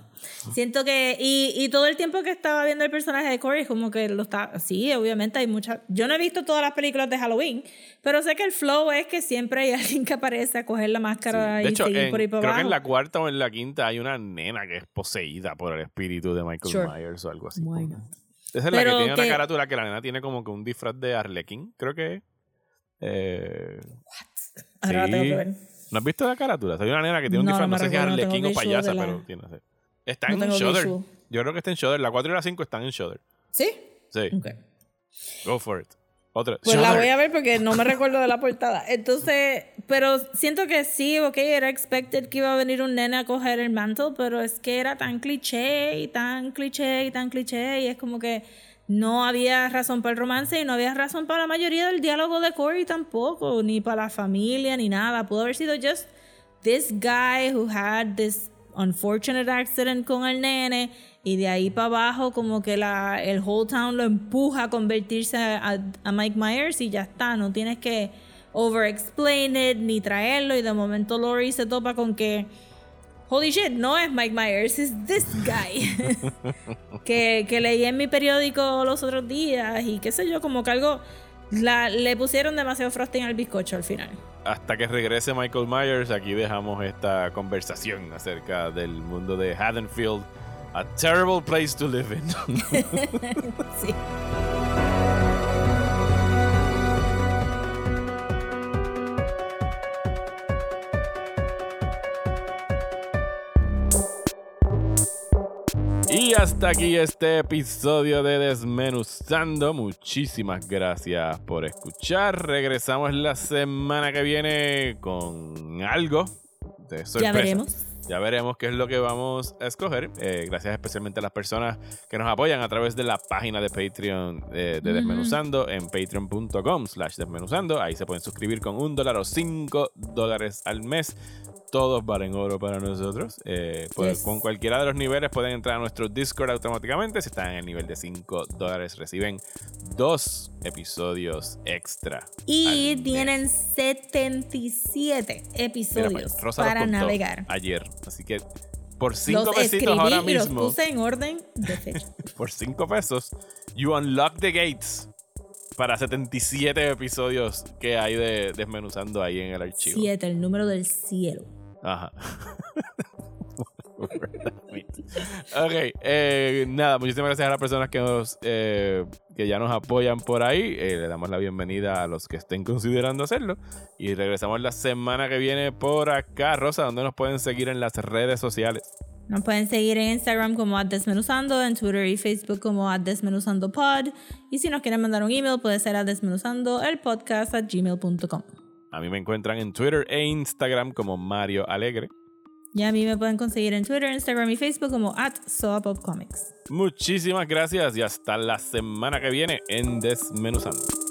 Siento que y, y todo el tiempo que estaba viendo el personaje de Corey como que lo está sí, obviamente hay muchas yo no he visto todas las películas de Halloween, pero sé que el flow es que siempre hay alguien que aparece a coger la máscara De y hecho, seguir en- por ahí para creo que abajo. en la cuarta o en la quinta hay una nena que es poseída por el espíritu de Michael Sure. Myers o algo así. Esa es la que Pero tiene que- una carátula que la nena tiene como que un disfraz de Arlequín, creo que es. Eh, Ahora la sí. tengo que ver. ¿No has visto la carátula? Hay una nena que tiene un No, disfraz, no sé si es Arlequín o payasa, la- pero tiene. sé. Está en Shudder. Yo creo que está en Shudder. La 4 y la 5 están en Shudder. ¿Sí? Sí, Ok. go for it. Otra. Pues la voy a ver porque no me recuerdo de la portada. Entonces, pero siento que sí, ok, era expected que iba a venir un nene a coger el mantle, pero es que era tan cliché y tan cliché y tan cliché y es como que no había razón para el romance y no había razón para la mayoría del diálogo de Corey tampoco, ni para la familia, ni nada. Pudo haber sido just this guy who had this unfortunate accident con el nene y de ahí para abajo como que la, el whole town lo empuja a convertirse a, Mike Myers y ya está, no tienes que over explain it ni traerlo y de momento Lori se topa con que holy shit, no es Mike Myers, es this guy que, que leí en mi periódico los otros días y qué sé yo, como que algo La, le pusieron demasiado frosting al bizcocho al final. Hasta que regrese Michael Myers, aquí dejamos esta conversación acerca del mundo de Haddonfield. A terrible place to live in. Sí. Hasta aquí este episodio de Desmenuzando. Muchísimas gracias por escuchar. Regresamos la semana que viene con algo de sorpresa. Ya veremos. Ya veremos qué es lo que vamos a escoger. Eh, gracias especialmente a las personas que nos apoyan a través de la página de Patreon eh, de Desmenuzando en patreon.com slash desmenuzando. Ahí se pueden suscribir con un dólar o cinco dólares al mes. Todos valen oro para nosotros. Eh, pues, Yes. Con cualquiera de los niveles pueden entrar a nuestro Discord automáticamente. Si están en el nivel de 5 dólares reciben dos episodios extra. Y tienen 77 Mira, episodios pues, Rosa los para navegar. Ayer. Así que por 5 Los pesitos ahora y los mismo. puse en orden de fecha. por 5 pesos, you unlock the gates para 77 episodios que hay de desmenuzando ahí en el archivo. 7, el número del cielo. Ajá. ok, eh, nada, muchísimas gracias a las personas que, eh, que ya nos apoyan por ahí. Eh, le damos la bienvenida a los que estén considerando hacerlo. Y regresamos la semana que viene por acá. Rosa, ¿dónde nos pueden seguir en las redes sociales? Nos pueden seguir en Instagram como @desmenuzando, en Twitter y Facebook como @desmenuzandopod. Y si nos quieren mandar un email, puede ser a desmenuzando el podcast at gmail.com. A mí me encuentran en Twitter e Instagram como Mario Alegre. Y a mí me pueden conseguir en Twitter, Instagram y Facebook como at. Muchísimas gracias y hasta la semana que viene en Desmenuzando.